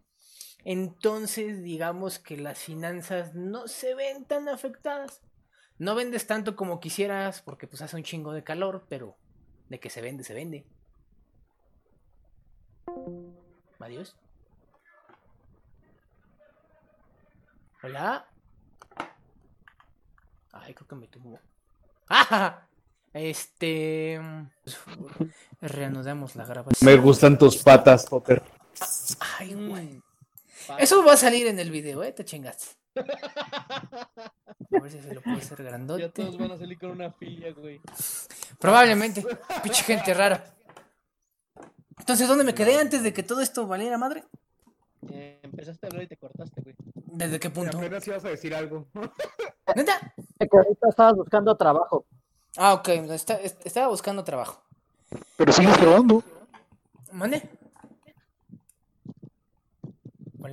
Entonces, digamos que las finanzas no se ven tan afectadas. No vendes tanto como quisieras porque pues hace un chingo de calor, pero de que se vende, se vende. Adiós. Hola. Ay, creo que me tuvo. ¡Ah! Este. pues, Reanudamos la grabación. Me gustan tus patas, Potter. Ay, güey. Eso va a salir en el video, ¿eh? Te chingaste. A ver si se lo puedo hacer Ya grandote. todos van a salir con una filia, güey. Probablemente. Pinche gente rara. Entonces, ¿dónde me quedé antes de que todo esto valiera madre? Eh, empezaste a hablar y te cortaste, güey. ¿Desde qué punto? Apenas ibas a decir algo. ¿Neta? Que ahorita estabas buscando trabajo. Ah, ok. está- est- estaba buscando trabajo. Pero sigues grabando. ¿Mande?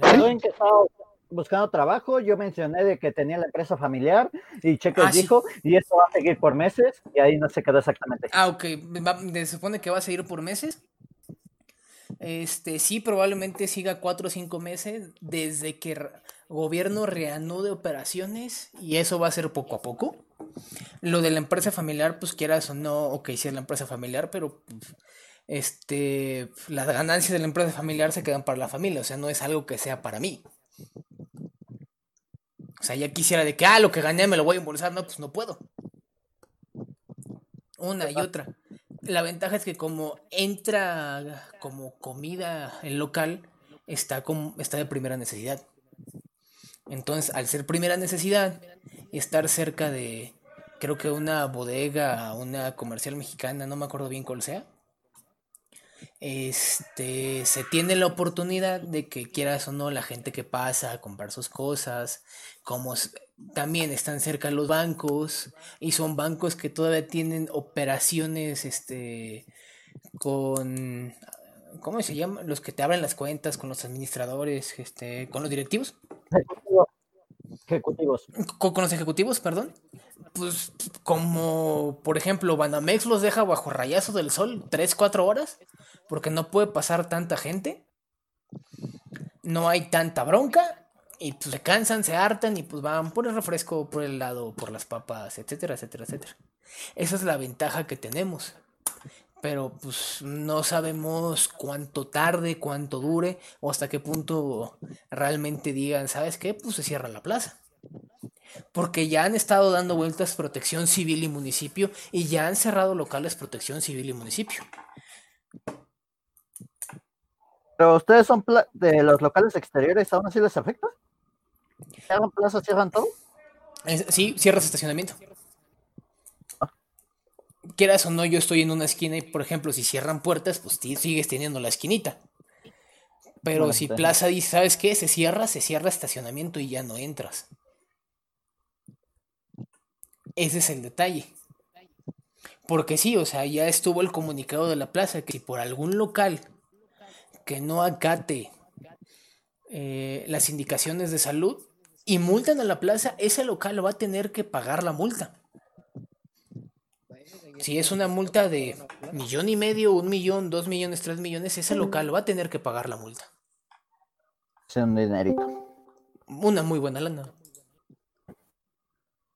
Quedó Hola. en que estaba buscando trabajo, yo mencioné de que tenía la empresa familiar y Cheques Ah, sí. dijo, y esto va a seguir por meses, y ahí no se quedó exactamente. Ah, ok. va- Se supone que va a seguir por meses. Este, sí, probablemente siga cuatro o cinco meses desde que el gobierno reanude operaciones y eso va a ser poco a poco. Lo de la empresa familiar, pues quieras o no, ok, sí es la empresa familiar, pero este, las ganancias de la empresa familiar se quedan para la familia, o sea, no es algo que sea para mí. O sea, ya quisiera de que, ah, lo que gané me lo voy a embolsar, no, pues no puedo. Una y otra. La ventaja es que como entra como comida el local, está, como, está de primera necesidad. Entonces, al ser primera necesidad, estar cerca de, creo que una bodega, una comercial mexicana, no me acuerdo bien cuál sea, este, se tiene la oportunidad de que quieras o no la gente que pasa a comprar sus cosas, como también están cerca los bancos y son bancos que todavía tienen operaciones, este, con, ¿cómo se llama? Los que te abren las cuentas con los administradores, este, con los directivos, Ejecutivo- Ejecutivos. con, con los ejecutivos, perdón. Pues como, por ejemplo, Banamex los deja bajo rayazo del sol 3, 4 horas, porque no puede pasar tanta gente. No hay tanta bronca. Y pues se cansan, se hartan y pues van por el refresco, por el helado, por las papas, etcétera, etcétera, etcétera. Esa es la ventaja que tenemos. Pero pues no sabemos cuánto tarde, cuánto dure o hasta qué punto realmente digan, ¿sabes qué? Pues se cierra la plaza. Porque ya han estado dando vueltas protección civil y municipio y ya han cerrado locales protección civil y municipio. Pero ustedes son de los locales exteriores, ¿aún así les afecta? ¿Cierran plazas, cierran todo? Es- sí, cierras estacionamiento. Quieras o no, yo estoy en una esquina y, por ejemplo, si cierran puertas, pues sigues teniendo la esquinita. Pero si. Plaza dice, ¿sabes qué? Se cierra, se cierra estacionamiento y ya no entras. Ese es el detalle. Porque sí, o sea, ya estuvo el comunicado de la plaza que si por algún local que no acate eh, las indicaciones de salud y multan a la plaza, ese local va a tener que pagar la multa. Si es una multa de millón y medio, un millón, dos millones, tres millones, ese local va a tener que pagar la multa. Sí, un dinerito. Una muy buena lana.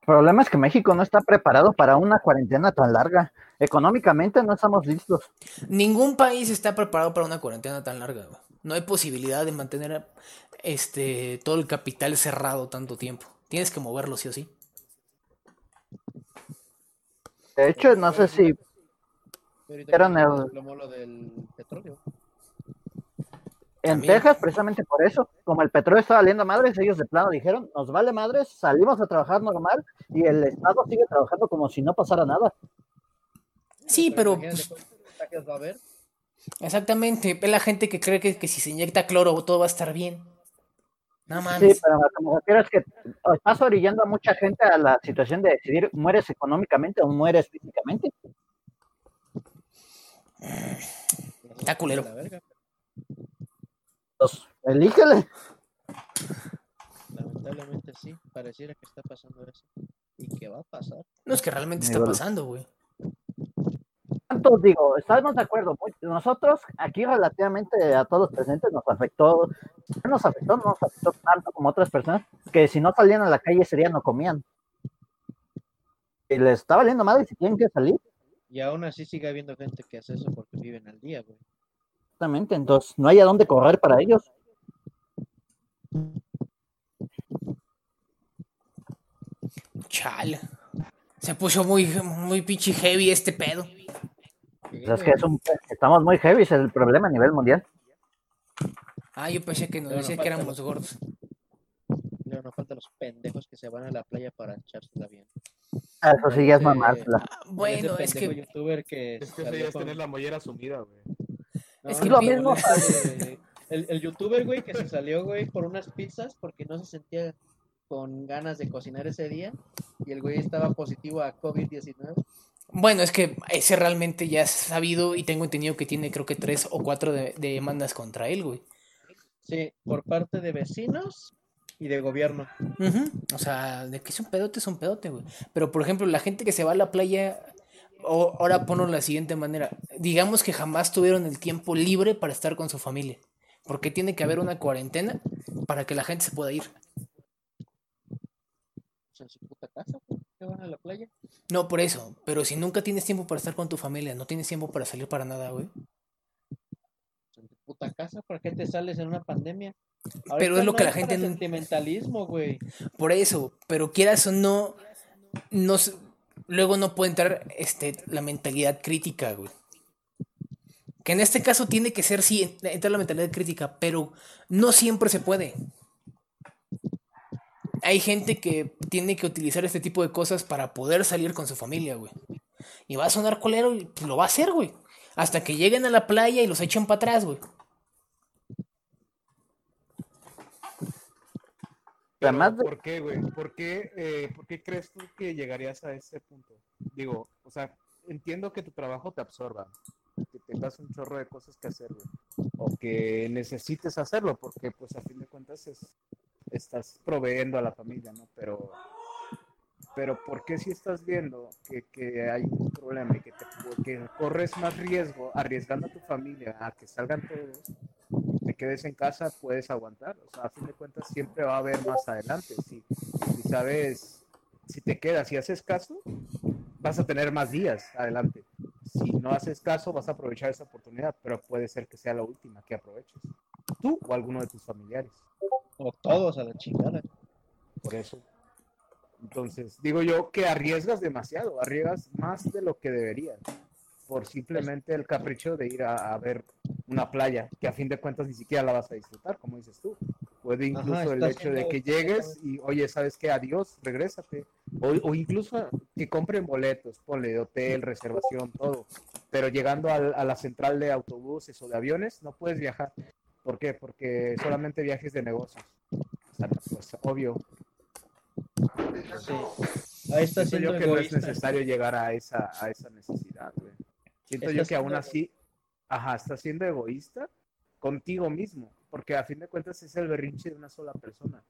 El problema es que México no está preparado para una cuarentena tan larga. Económicamente no estamos listos. Ningún país está preparado para una cuarentena tan larga. güey. No hay posibilidad de mantener este todo el capital cerrado tanto tiempo. Tienes que moverlo sí o sí. De hecho, no sé si Ahorita el- lo del petróleo. En También. Texas, precisamente por eso, como el petróleo está valiendo madres, ellos de plano dijeron, nos vale madres, salimos a trabajar normal y el Estado sigue trabajando como si no pasara nada. Sí, pero pues, cuántos contagios va a haber. exactamente. Ve la gente que cree que, que si se inyecta cloro todo va a estar bien. No Sí, mames. pero que me refiero es que estás orillando a mucha gente a la situación de decidir, ¿mueres económicamente o mueres físicamente? Está culero. Pues, elígele. Lamentablemente sí, pareciera que está pasando eso. ¿Y qué va a pasar? No es que realmente está pasando, güey. ¿Cuántos digo? Estamos de acuerdo. Nosotros, aquí relativamente a todos los presentes, nos afectó, no nos afectó, no nos afectó tanto como otras personas, que si no salían a la calle ese día no comían. Y les está valiendo madre si tienen que salir, Y aún así sigue habiendo gente que hace eso porque viven al día, güey. Exactamente. Entonces, no hay a dónde correr para ellos. Chale. Se puso muy, muy pinche heavy este pedo. Sí, O sea, es güey. que es un- estamos muy heavy, es el problema a nivel mundial. Ah, yo pensé que nos Pero decía no que éramos los- gordos. Luego no faltan los pendejos que se van a la playa para echársela bien. Ah, Eso sí ya es mamársela. Ah, Bueno, es que youtuber que Es que eso ya es tener la mollera sumida, güey. Es que lo mismo- el, el youtuber, güey, que se salió, güey, por unas pizzas porque no se sentía con ganas de cocinar ese día y el güey estaba positivo a COVID-19. Bueno, es que ese realmente ya es sabido y tengo entendido que tiene creo que tres o cuatro de, de demandas contra él, güey. Sí, por parte de vecinos y de gobierno. Ujú, O sea, de que es un pedote, es un pedote, güey. Pero, por ejemplo, la gente que se va a la playa, o, ahora ponlo de la siguiente manera. Digamos que jamás tuvieron el tiempo libre para estar con su familia. Porque tiene que haber una cuarentena para que la gente se pueda ir. En su puta casa, que van a la playa. No, por eso. Pero si nunca tienes tiempo para estar con tu familia, no tienes tiempo para salir para nada, güey. En tu puta casa, ¿para qué te sales en una pandemia? Pero es lo que la gente sentimentalismo, güey. Por eso, pero quieras o no, no luego no puede entrar este, la mentalidad crítica, güey. Que en este caso tiene que ser, sí, en- entrar la mentalidad crítica, pero no siempre se puede. Hay gente que tiene que utilizar este tipo de cosas para poder salir con su familia, güey. Y va a sonar colero y pues, lo va a hacer, güey. Hasta que lleguen a la playa y los echen para atrás, güey. Pero, Además de- ¿Por qué, güey? ¿Por qué, eh, ¿Por qué crees tú que llegarías a ese punto? Digo, o sea, entiendo que tu trabajo te absorba, que tengas un chorro de cosas que hacer, güey, o que necesites hacerlo, porque pues a fin de cuentas es, estás proveyendo a la familia, ¿no? Pero, pero ¿por qué si estás viendo que, que hay un problema y que, te, que corres más riesgo arriesgando a tu familia a que salgan todos? te quedes en casa, puedes aguantar. O sea, a fin de cuentas siempre va a haber más adelante. Si, si sabes, si te quedas y haces caso, vas a tener más días adelante. Si no haces caso, vas a aprovechar esa oportunidad, pero puede ser que sea la última que aproveches. Tú o alguno de tus familiares. O todos a la chingada. Por eso. Entonces, digo yo que arriesgas demasiado, arriesgas más de lo que deberías, por simplemente el capricho de ir a, a ver una playa, que a fin de cuentas ni siquiera la vas a disfrutar, como dices tú. Puede incluso Ajá, el hecho de que llegues y, oye, ¿sabes qué? Adiós, regrésate. O, o incluso que compren boletos, ponle de hotel, reservación, todo. Pero llegando al- a la central de autobuses o de aviones, no puedes viajar. ¿Por qué? Porque solamente viajes de negocios. O sea, pues obvio, Sí. Ahí está Siento yo que no es necesario llegar a esa, a esa necesidad, güey. Siento Está yo que aún así, ajá, estás siendo egoísta contigo mismo, porque a fin de cuentas es el berrinche de una sola persona.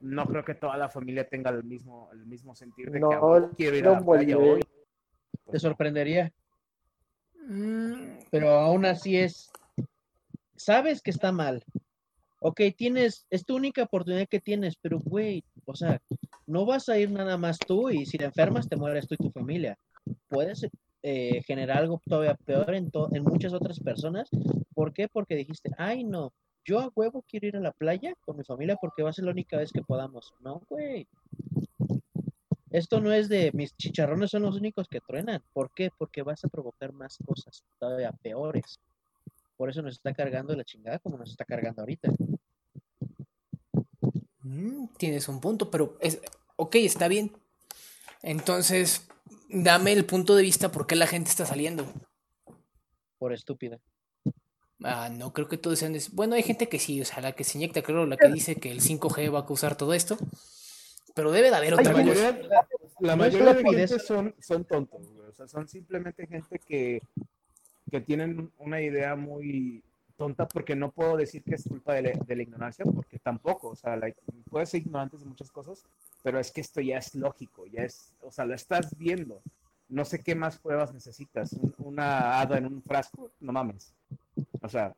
No creo que toda la familia tenga el mismo, el mismo sentir de que No, "Ah, bueno, quiero ir a la playa hoy. Te sorprendería. Mm, pero aún así es, sabes que está mal. Ok, tienes, es tu única oportunidad que tienes, pero güey, o sea, no vas a ir nada más tú y si te enfermas te mueres tú y tu familia. Puedes eh, generar algo todavía peor en, en muchas otras personas. ¿Por qué? Porque dijiste, ay no, yo a huevo quiero ir a la playa con mi familia porque va a ser la única vez que podamos. No, güey. Esto no es de mis chicharrones son los únicos que truenan. ¿Por qué? Porque vas a provocar más cosas todavía peores. Por eso nos está cargando la chingada como nos está cargando ahorita. Mm, tienes un punto, pero es, ok, está bien. Entonces, dame el punto de vista por qué la gente está saliendo. Por estúpida. Ah, no creo que todos sean. des- Bueno, hay gente que sí, o sea, la que se inyecta, creo, la que dice que el 5G va a causar todo esto. Pero debe de haber La otra cosa. mayoría, la mayoría de gente son, son tontos, güey. O sea, son simplemente gente que, que tienen una idea muy tonta porque no puedo decir que es culpa de la, de la ignorancia porque tampoco, o sea, puedes ser ignorantes de muchas cosas, pero es que esto ya es lógico, ya es, o sea, lo estás viendo. No sé qué más pruebas necesitas. Un- una hada en un frasco, no mames. O sea,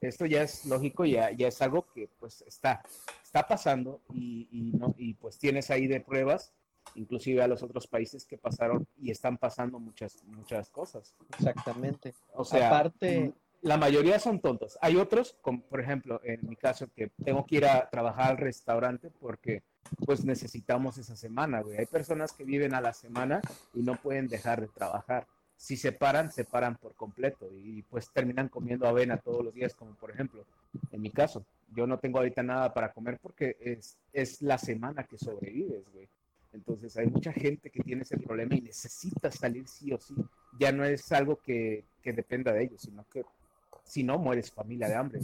esto ya es lógico, ya, ya es algo que pues está, está pasando y, y no, y pues tienes ahí de pruebas, inclusive a los otros países que pasaron y están pasando muchas, muchas cosas. Exactamente. O sea, Aparte- mm, la mayoría son tontos. Hay otros, como por ejemplo, en mi caso, que tengo que ir a trabajar al restaurante porque pues necesitamos esa semana, güey. Hay personas que viven a la semana y no pueden dejar de trabajar. Si se paran, se paran por completo y pues terminan comiendo avena todos los días, como por ejemplo, en mi caso. Yo no tengo ahorita nada para comer porque es, la semana que sobrevives, güey. Entonces hay mucha gente que tiene ese problema y necesita salir sí o sí. Ya no es algo que dependa de ellos, sino que si no mueres familia de hambre.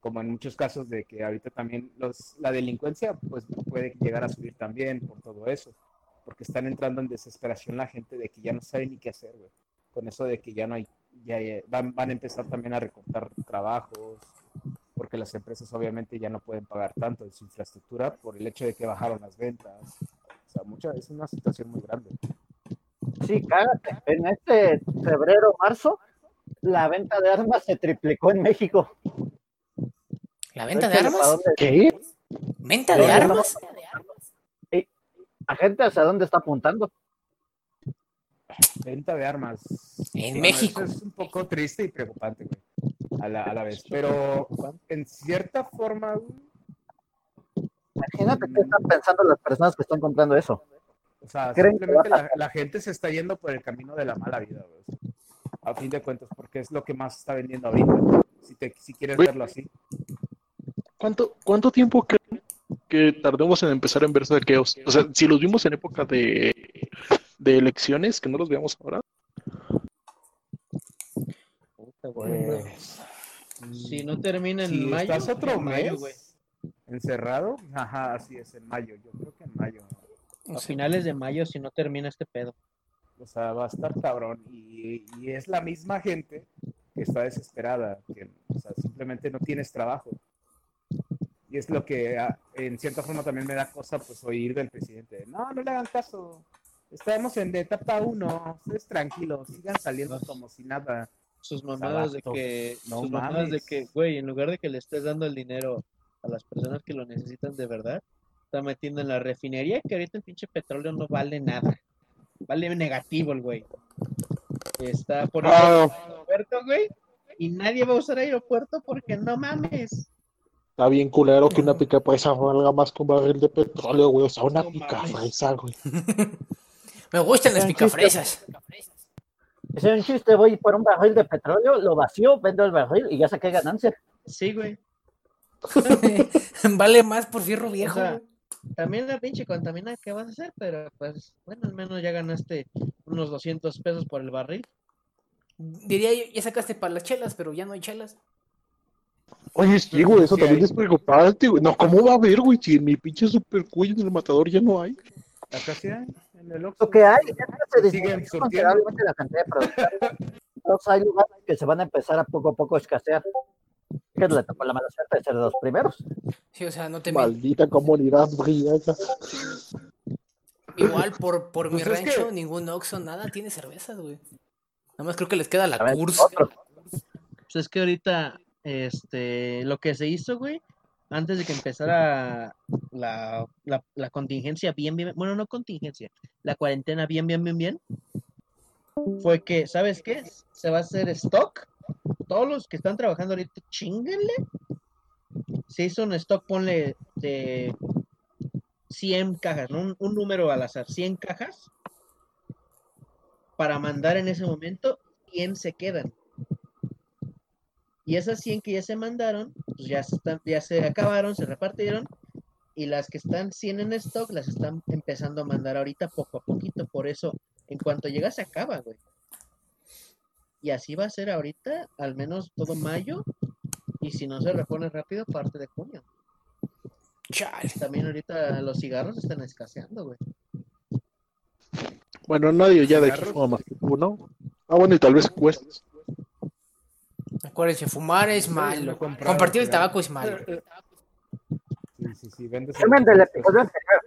Como en muchos casos de que ahorita también los, la delincuencia pues puede llegar a subir también por todo eso. Porque están entrando en desesperación la gente de que ya no sabe ni qué hacer, güey. Con eso de que ya no hay, ya, ya- van, van a empezar también a recortar trabajos, porque las empresas obviamente ya no pueden pagar tanto de su infraestructura por el hecho de que bajaron las ventas. O sea, mucha, es una situación muy grande. Sí, cágate. En este febrero, marzo, la venta de armas se triplicó en México. ¿La venta de ¿Para armas? ¿Qué? ¿Venta de armas? ¿La gente hacia dónde está apuntando? Venta de armas. En México. eso es un poco triste y preocupante, güey. A la, a la vez. Pero en cierta forma, Imagínate qué están pensando las personas que están comprando eso. o sea, ¿Creen que simplemente la gente se está yendo por el camino de la mala vida, güey. A fin de cuentas, porque es lo que más está vendiendo ahorita. Si, te, si quieres verlo así. ¿Cuánto, cuánto tiempo creen que tardemos en empezar a ver saqueos? O sea, si los vimos en época de, de elecciones, que no los veamos ahora. Pues, Si no termina en si mayo, estás otro en mayo, mes güey. encerrado, ajá, así es, en mayo. Yo creo que en mayo. A finales de mayo, si no termina este pedo. O sea, va a estar cabrón. Y, y es la misma gente que está desesperada, que o sea, simplemente no tienes trabajo. Y es lo que ah, en cierta forma también me da cosa pues oír del presidente. No, no le hagan caso. Estamos en etapa 1, ustedes tranquilos, sigan saliendo como si nada. Sus mamadas de que, No sus mamadas de que, güey, en lugar de que le estés dando el dinero a las personas que lo necesitan de verdad, está metiendo en la refinería que ahorita el pinche petróleo no vale nada. Vale negativo el güey. Está por Ah. aeropuerto, güey, y nadie va a usar aeropuerto porque no mames. Está bien culero que una pica presa valga más que un barril de petróleo, güey. O sea, una No pica mames. fresa, güey. Me gustan las picafresas. Es un chiste, voy por un barril de petróleo, lo vacío, vendo el barril y ya saqué ganancia. Sí, güey. vale más por fierro viejo. O sea, güey. También la pinche contamina que vas a hacer, pero pues, bueno, al menos ya ganaste unos 200 pesos por el barril. Diría yo, ya sacaste para las chelas, pero ya no hay chelas. Oye, sí, güey, eso Sí también hay. es preocupante, güey. No, ¿cómo va a haber, güey? Si en mi pinche super cuello en el matador ya no hay. Acá sí hay, en el. Lo que hay es que se surtiendo. considerablemente la cantidad de. Entonces hay lugares que se van a empezar a poco a poco a escasear. Que le tocó la mala suerte de ser de los primeros. Sí, o sea, no te Maldita comunidad briaga. Igual por, por mi Pues que- rancho, ningún Oxxo, nada tiene cervezas, güey. Nada más creo que les queda la A ver, Kurs. otro. Pues es que ahorita, este, lo que se hizo, güey, antes de que empezara la, la, la contingencia bien, bien, bueno, no contingencia, la cuarentena bien, bien, bien, bien, fue que, ¿sabes qué? Se va a hacer stock. Todos los que están trabajando ahorita, chinguenle. Se hizo un stock, ponle de 100 cajas, un número al azar, 100 cajas, para mandar en ese momento, 100 se quedan. Y esas 100 que ya se mandaron, pues ya se, están, ya se acabaron, se repartieron. Y las que están 100 en stock, las están empezando a mandar ahorita poco a poquito. Por eso, en cuanto llega, se acaba, güey. Y así va a ser ahorita, al menos todo mayo, y si no se repone rápido, parte de junio. Chale. También ahorita los cigarros están escaseando, güey. Bueno, nadie ya de aquí fuma más que uno. Ah, bueno, y tal vez cuesta. Acuérdense, fumar es malo. comprar, Compartir el tabaco es malo. Sí, sí, sí, del episodio anterior.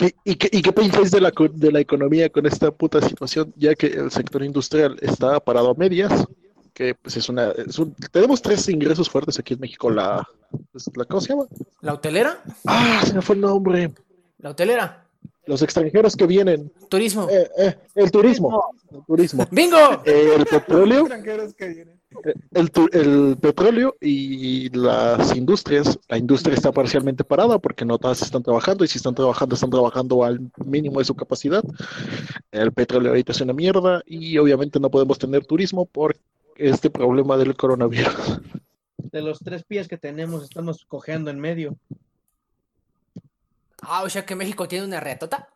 ¿Qué- ¿Y qué, y qué pensáis de la, co- de la economía con esta puta situación? Ya que el sector industrial está parado a medias, que pues es una... es un- tenemos tres ingresos fuertes aquí en México. La, pues, la ¿Cómo se llama? ¿La hotelera? Ah, se me fue el nombre. ¿La hotelera? Los extranjeros que vienen. Turismo. Eh, eh, el turismo. El turismo. ¡Bingo! Eh, el petróleo. extranjeros que vienen. El, petróleo y las industrias, la industria está parcialmente parada porque no todas están trabajando y si están trabajando, están trabajando al mínimo de su capacidad. El petróleo ahorita es una mierda y obviamente no podemos tener turismo por este problema del coronavirus. De los tres pies que tenemos, estamos cojeando en medio. Ah, o sea que México tiene una reatota.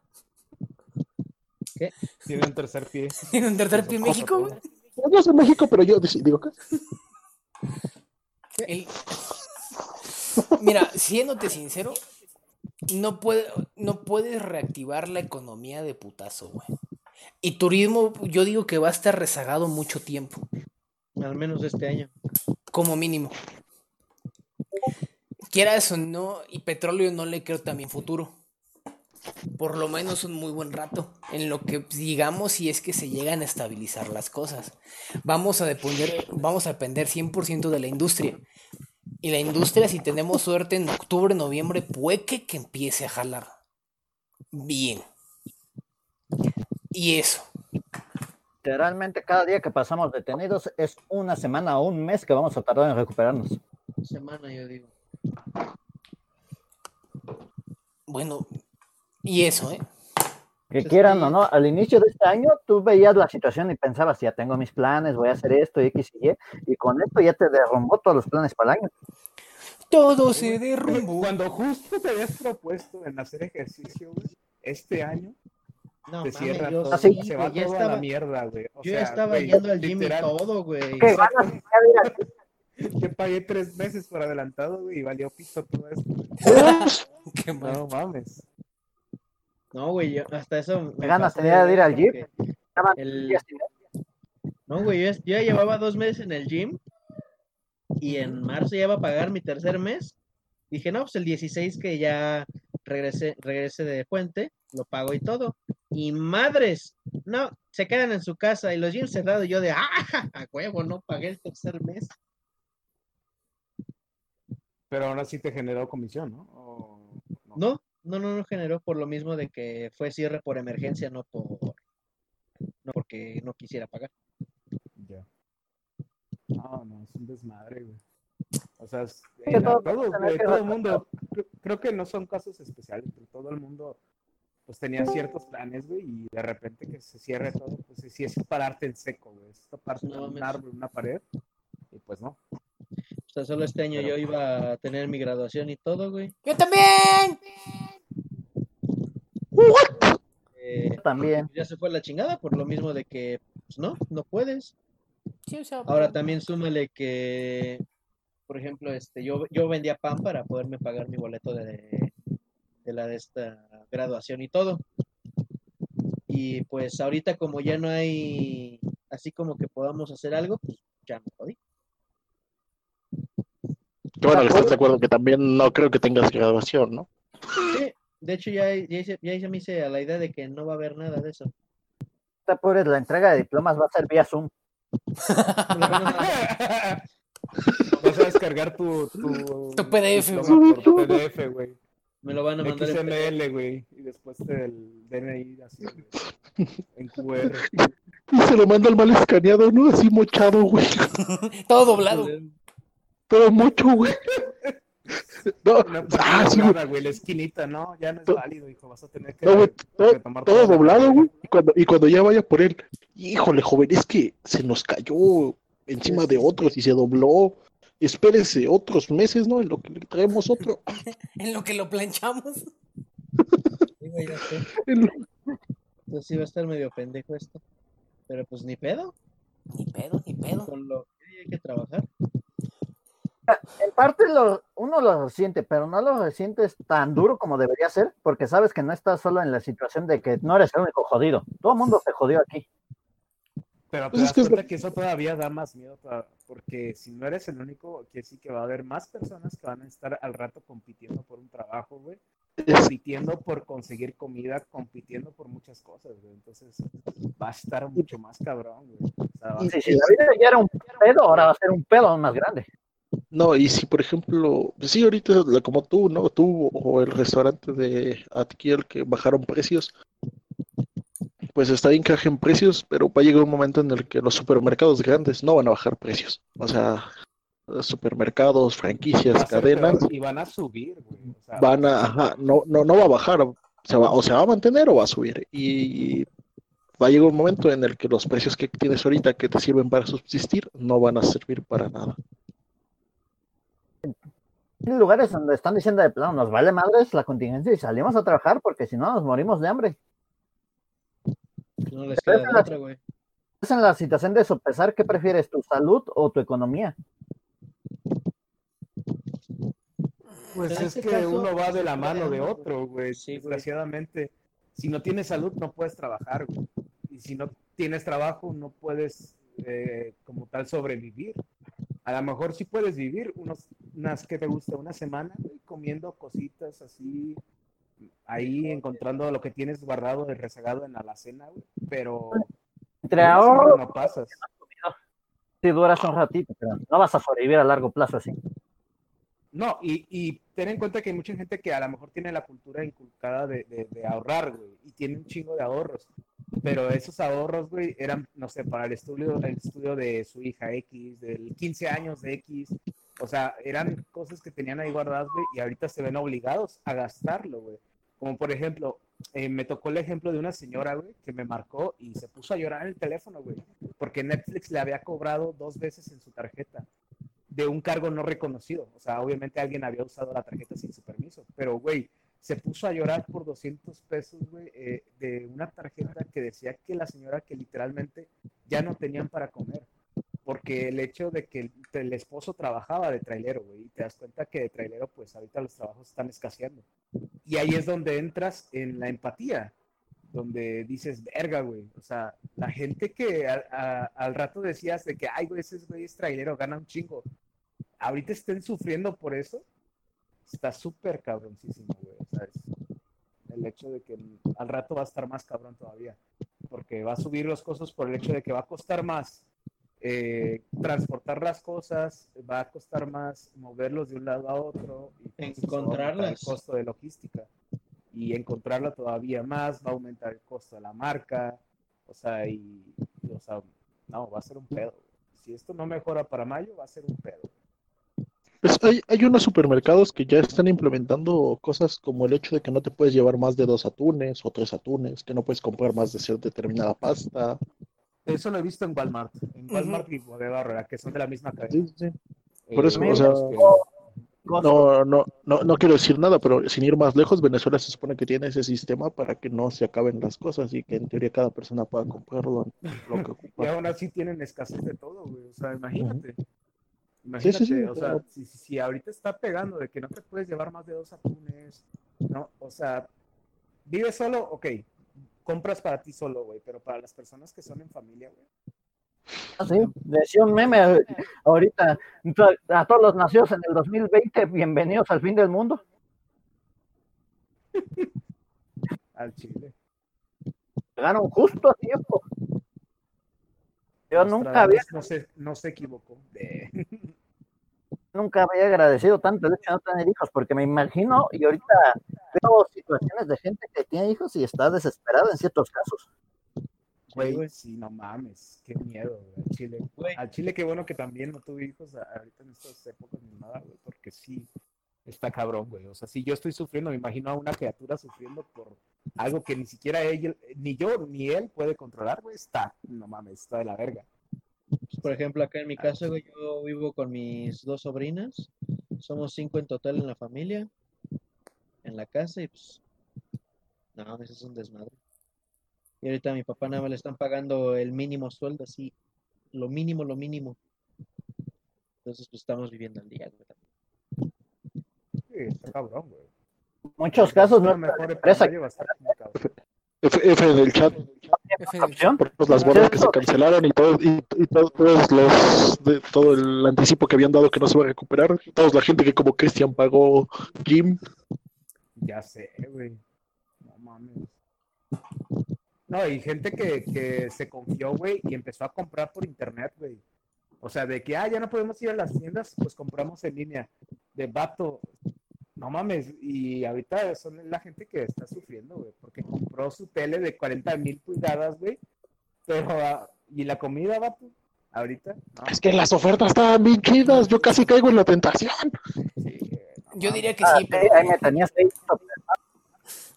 Tiene un tercer pie. Tiene un tercer pie en México, güey. Yo soy México, pero yo digo que El- Mira, siéndote sincero, no, puede, no puedes reactivar la economía de putazo, güey. Y turismo, yo digo que va a estar rezagado mucho tiempo, Al menos este año. como mínimo. Quiera eso o no, y petróleo no le creo también futuro. Por lo menos un muy buen rato, en lo que digamos si es que se llegan a estabilizar las cosas. Vamos a depender, vamos a depender 100% de la industria. Y la industria, si tenemos suerte, en octubre, noviembre, puede que, que empiece a jalar. Bien. Y eso. Literalmente cada día que pasamos detenidos es una semana o un mes que vamos a tardar en recuperarnos. Semana, yo digo. Bueno, y eso, ¿eh? Que quieran o no, al inicio de este año tú veías la situación y pensabas, ya tengo mis planes, voy a hacer esto, y X y Y, y con esto ya te derrumbó todos los planes para el año. Todo se derrumbó. Cuando justo te habías propuesto en hacer ejercicio, güey, este año, No, te mames, cierra yo todo, sí, se va güey, ya todo a estaba, la mierda, güey. O yo sea, estaba güey, yendo al gym y todo, güey. ¿Qué ganas de ir al- Yo pagué tres meses por adelantado, güey, y valió pito todo esto. Qué. No mames. No, güey, yo- hasta eso. me ¿Qué ganas tenía de ir al el- sin- No, güey, yo, yo ya llevaba dos meses en el gym y en marzo ya iba a pagar mi tercer mes. Dije, no, pues el 16 que ya regrese, regrese de puente, lo pago y todo. Y madres, no, se quedan en su casa y los gyms cerrados. Y yo de, ah, a huevo, no pagué el tercer mes. Pero ahora sí te generó comisión, ¿no? O- No, no, no, no generó por lo mismo de que fue cierre por emergencia, no por, no porque no quisiera pagar. Ya. No, no, es un desmadre, güey. O sea, es- en todo- todo, güey, que todo el mundo, cre- creo que no son casos especiales, pero todo el mundo pues tenía ciertos planes, güey, y de repente que se cierre todo, pues sí es pararte en seco, güey, es toparte No, un árbol, una pared, y pues no. O sea, solo este año yo iba a tener mi graduación y todo, güey. Yo también. Eh, También. ya se fue la chingada por lo mismo de que, pues no, no puedes. Sí, o sea, Ahora también súmale que, por ejemplo, este, yo, yo vendía pan para poderme pagar mi boleto de, de la de esta graduación y todo. Y pues ahorita como ya no hay así como que podamos hacer algo, pues ya me jodí. Bueno, estás de acuerdo que también no creo que tengas graduación, ¿no? De hecho ya, ya, hice, ya hice- me hice a la idea de que no va a haber nada de eso. Esta pobre, la entrega de diplomas va a ser vía Zoom. Vas a descargar tu, tu, Tu PDF, diploma por PDF, güey. me lo van a mandar. XML, güey, y después el DNI así, en QR. Y se lo manda al mal escaneado, ¿no? Así mochado, güey. todo doblado. Pero mucho, güey. No, Una ah, sí, güey. la esquinita, no, ya no es No. válido, hijo, vas a tener que No, güey, todo, todo doblado, güey. Y cuando, y cuando ya vaya por él, híjole, joven, es que se nos cayó encima de otros y se dobló. Espérese otros meses, ¿no? En lo que le traemos otro. En lo que lo planchamos. Sí, güey, ya sé. En lo- Entonces sí va a estar medio pendejo esto. Pero pues ni pedo. Ni pedo, ni pedo. Con lo que hay que trabajar. En parte lo, uno lo siente, pero no lo sientes tan duro como debería ser, porque sabes que no estás solo en la situación de que no eres el único jodido. Todo el mundo se jodió aquí. Pero te Pues es das que cuenta que eso todavía da más miedo, porque si no eres el único, quiere decir que va a haber más personas que van a estar al rato compitiendo por un trabajo, güey. Compitiendo por conseguir comida, compitiendo por muchas cosas, güey. Entonces va a estar mucho más cabrón, güey. O sea, Sí, sí, la vida ya era un pedo, ahora va a ser un pedo aún más grande. No, y si por ejemplo, pues sí, ahorita como tú, ¿no? Tú o el restaurante de Atkiel que bajaron precios, pues está bien que bajen precios, pero va a llegar un momento en el que los supermercados grandes no van a bajar precios. O sea, supermercados, franquicias, cadenas, y van a subir, güey. O sea, van a, ajá, no, no, no va a bajar, se va, o se va a mantener o va a subir. Y va a llegar un momento en el que los precios que tienes ahorita que te sirven para subsistir no van a servir para nada. Hay lugares donde están diciendo de plano, nos vale madres la contingencia y salimos a trabajar porque si no nos morimos de hambre. No les queda de otra, güey. Es en la situación de sopesar qué prefieres, tu salud o tu economía. Pues es este que caso, uno va de la mano de otro, güey. Sí, güey. Desgraciadamente, si no tienes salud, no puedes trabajar, güey. Y si no tienes trabajo, no puedes, eh, como tal, sobrevivir. A lo mejor sí puedes vivir unos, unas, ¿qué te gusta? Una semana, güey, comiendo cositas así, ahí encontrando lo que tienes guardado de rezagado en la alacena, güey. Pero Entre ahorro, no pasas. si duras un ratito, pero no vas a sobrevivir a largo plazo así. No, y, y ten en cuenta que hay mucha gente que a lo mejor tiene la cultura inculcada de, de- de ahorrar, güey, y tiene un chingo de ahorros. Pero esos ahorros, güey, eran, no sé, para el estudio, el estudio de su hija X, del 15 años de X. O sea, eran cosas que tenían ahí guardadas, güey, y ahorita se ven obligados a gastarlo, güey. Como por ejemplo, eh, me tocó el ejemplo de una señora, güey, que me marcó y se puso a llorar en el teléfono, güey, porque Netflix le había cobrado dos veces en su tarjeta de un cargo no reconocido. O sea, obviamente alguien había usado la tarjeta sin su permiso, pero, güey, se puso a llorar por 200 pesos, güey, eh, de una tarjeta que decía que la señora que literalmente ya no tenían para comer. Porque el hecho de que el, esposo trabajaba de trailero, güey, y te das cuenta que de trailero, pues ahorita los trabajos están escaseando. Y ahí es donde entras en la empatía, donde dices, verga, güey. O sea, la gente que al rato decías de que, ay, güey, ese güey es trailero, gana un chingo. Ahorita estén sufriendo por eso, está súper cabroncísimo, güey. O sea, el hecho de que al rato va a estar más cabrón todavía. Porque va a subir los costos por el hecho de que va a costar más eh, transportar las cosas, va a costar más moverlos de un lado a otro. Y pues, Encontrarlas. El costo de logística. Y encontrarla todavía más va a aumentar el costo de la marca. O sea, y, y, o sea, no, va a ser un pedo. Si esto no mejora para mayo, va a ser un pedo. Pues hay, hay unos supermercados que ya están implementando cosas como el hecho de que no te puedes llevar más de dos atunes o tres atunes, que no puedes comprar más de cierta determinada pasta. Eso lo he visto en Walmart. En Walmart y Bodega que son de la misma cadena. Sí, sí. Por eso, Eh, o sea, que- No, no, no, no quiero decir nada, pero sin ir más lejos, Venezuela se supone que tiene ese sistema para que no se acaben las cosas y que en teoría cada persona pueda comprarlo lo que Y aún así tienen escasez de todo, güey. O sea, imagínate. Sí, Imagínate, sí, sí, o sea, claro. si, si- si ahorita está pegando de que no te puedes llevar más de dos atunes, ¿no? O sea, vives solo, ok, compras para ti solo, güey, pero para las personas que son en familia, güey. Ah, Sí, decía un meme ahorita a todos los nacidos en el 2020, bienvenidos al fin del mundo. Al chile. Llegaron justo a tiempo. Yo nunca había, No se, no se equivocó. De- nunca había agradecido tanto el hecho de no tener hijos, porque me imagino, y ahorita veo situaciones de gente que tiene hijos y está desesperada en ciertos casos. Güey, sí, no mames, qué miedo, güey, al chile. Güey. Al chile, qué bueno que también no tuve hijos ahorita en estas épocas ni nada, güey, porque sí, está cabrón, güey. O sea, si yo estoy sufriendo, me imagino a una criatura sufriendo por algo que ni siquiera ella, ni yo ni él puede controlar, güey, está, no mames, está de la verga. Pues, por ejemplo, acá en mi casa, güey, yo vivo con mis dos sobrinas. Somos cinco en total en la familia, en la casa, y pues, no, eso es un desmadre. Y ahorita a mi papá nada más le están pagando el mínimo sueldo, así, lo mínimo, lo mínimo. Entonces, pues estamos viviendo al día, güey. Sí, está cabrón, güey. muchos casos no mejor empresa a. F, F en el chat, opción. por las bodas que se cancelaron y todo, y, y todo- todos los, de, todo el anticipo que habían dado que no se va a recuperar, toda la gente que como Christian pagó Jim, Ya sé, güey. No mames. No, y gente que, que se confió, güey, y empezó a comprar por internet, güey. O sea, de que, ah, ya no podemos ir a las tiendas, pues compramos en línea. De vato. No mames. Y ahorita son la gente que está sufriendo, güey, porque compró su tele de 40 mil pulgadas, güey. Pero, ah, ¿y la comida, vato? Ahorita, no. es que las ofertas estaban bien chidas, yo casi caigo en la tentación. Sí, güey, no Yo diría que Ah, sí, sí, pero ahí me tenías ahí.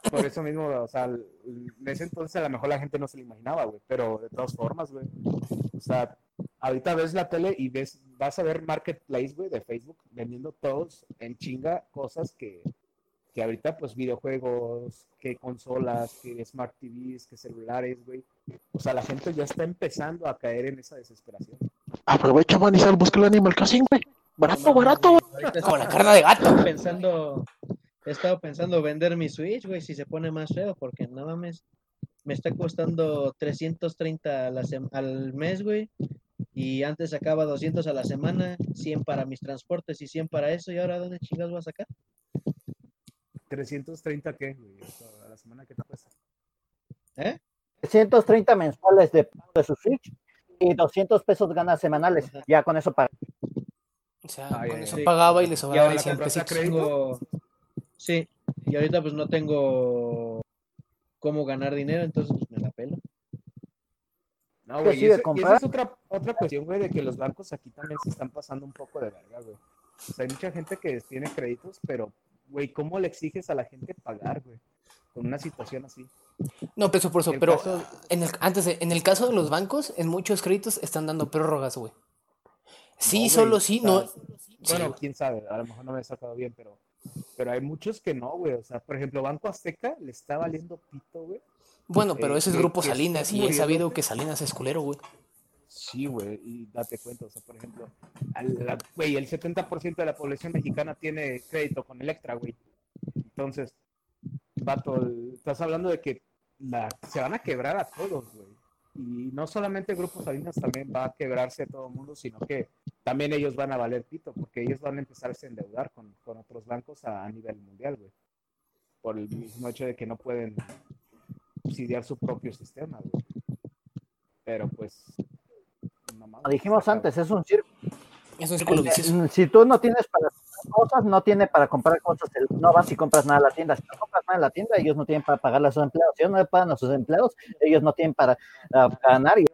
Por eso mismo, o sea, en ese entonces a lo mejor la gente no se lo imaginaba, güey, pero de todas formas, güey. O sea, ahorita ves la tele y ves, vas a ver Marketplace, güey, de Facebook, vendiendo todos en chinga cosas que, que ahorita, pues, videojuegos, que consolas, que Smart TVs, que celulares, güey. O sea, la gente ya está empezando a caer en esa desesperación. Aprovecha, man, y sal, busca el Animal Crossing, güey. Barato, barato. Ahorita como la estoy- carne de gato. pensando, he estado pensando vender mi Switch, güey, si se pone más feo, porque no mames, me está costando 330 a la al mes, güey, y antes sacaba 200 a la semana, 100 para mis transportes y 100 para eso, y ahora ¿dónde chingas voy a sacar? 330 qué, güey, a la semana que te cuesta. ¿Eh? 130 mensuales de, de su Switch y 200 pesos ganas semanales. Ya con eso para. O sea, Ay, con eso ay. pagaba y le Y sobraba ahora de 100 compraste a pesitos. crédito. Sí, y ahorita pues no tengo cómo ganar dinero, entonces pues me la pelo. No, Que güey, sí, y eso- esa es otra, otra cuestión, güey, de que los bancos aquí también se están pasando un poco de verga, güey. O sea, hay mucha gente que tiene créditos, pero, güey, ¿cómo le exiges a la gente pagar, güey? Con una situación así. No, peso por eso, El pero caso- en el, antes de- en el caso de los bancos, en muchos créditos están dando prórrogas, güey. Sí, No, güey, solo sí, no. Bueno, Sí. quién sabe, a lo mejor no me he sacado bien, pero, pero hay muchos que no, güey. O sea, por ejemplo, Banco Azteca le está valiendo pito, güey. Bueno, pero eh, ese es Grupo Salinas y he sabido que Salinas es culero, güey. Sí, güey, y date cuenta, o sea, por ejemplo, la- güey, el 70% de la población mexicana tiene crédito con Electra, güey. Entonces, vato, estás hablando de que la, se van a quebrar a todos, güey. Y no solamente el Grupo Salinas también va a quebrarse a todo el mundo, sino que también ellos van a valer pito, porque ellos van a empezarse a endeudar con, con otros bancos a, a nivel mundial, güey. Por el mismo hecho de que no pueden subsidiar su propio sistema, güey. Pero pues... no Como dijimos antes, es un circo. Es un círculo vicioso. Mm, Si tú no tienes para cosas, no tiene para comprar cosas. No vas y compras nada a la tienda. Si no compras nada en la tienda, ellos no tienen para pagarle a sus empleados. Si ellos no le pagan a sus empleados, ellos no tienen para ah, ganar y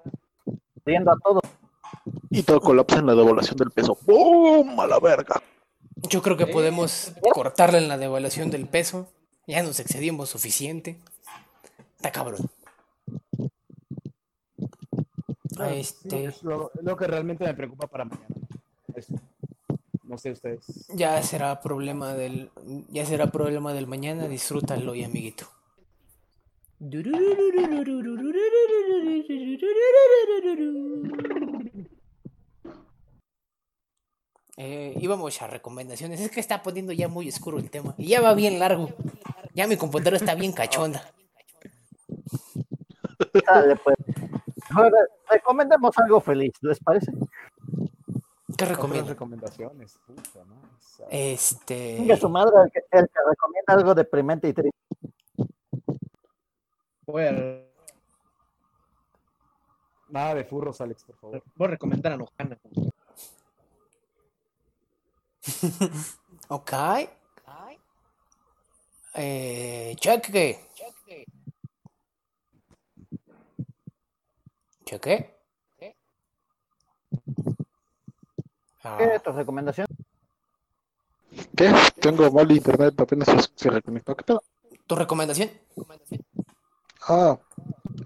riendo a todos. Y todo colapsa en la devaluación del peso. ¡Bum! A la verga. Yo creo que podemos cortarle en la devaluación del peso. Ya nos excedimos suficiente. Está cabrón. Este, es lo, que realmente me preocupa para mañana. No sé ustedes. ya será problema del, ya será problema del mañana. Disfrútalo hoy, amiguito. Eh, íbamos a recomendaciones. Es que está poniendo ya muy oscuro el tema. Y ya va bien largo. Ya mi computadora está bien cachonda. Dale, pues. Mejor, eh, recomendemos algo feliz, ¿les parece? ¿Qué Otras recomiendo? recomendaciones. Puta, ¿no? O sea, Este. Su madre el que, el que recomienda algo deprimente y triste. A, Nada de furros, Alex, por favor. voy a recomendar a Nojana. Ok. Eh, cheque. Cheque. Ah, ¿Qué tu recomendación? ¿Qué? Tengo mal internet, apenas se, reconectó. ¿Qué pedo? ¿Tu recomendación? Ah,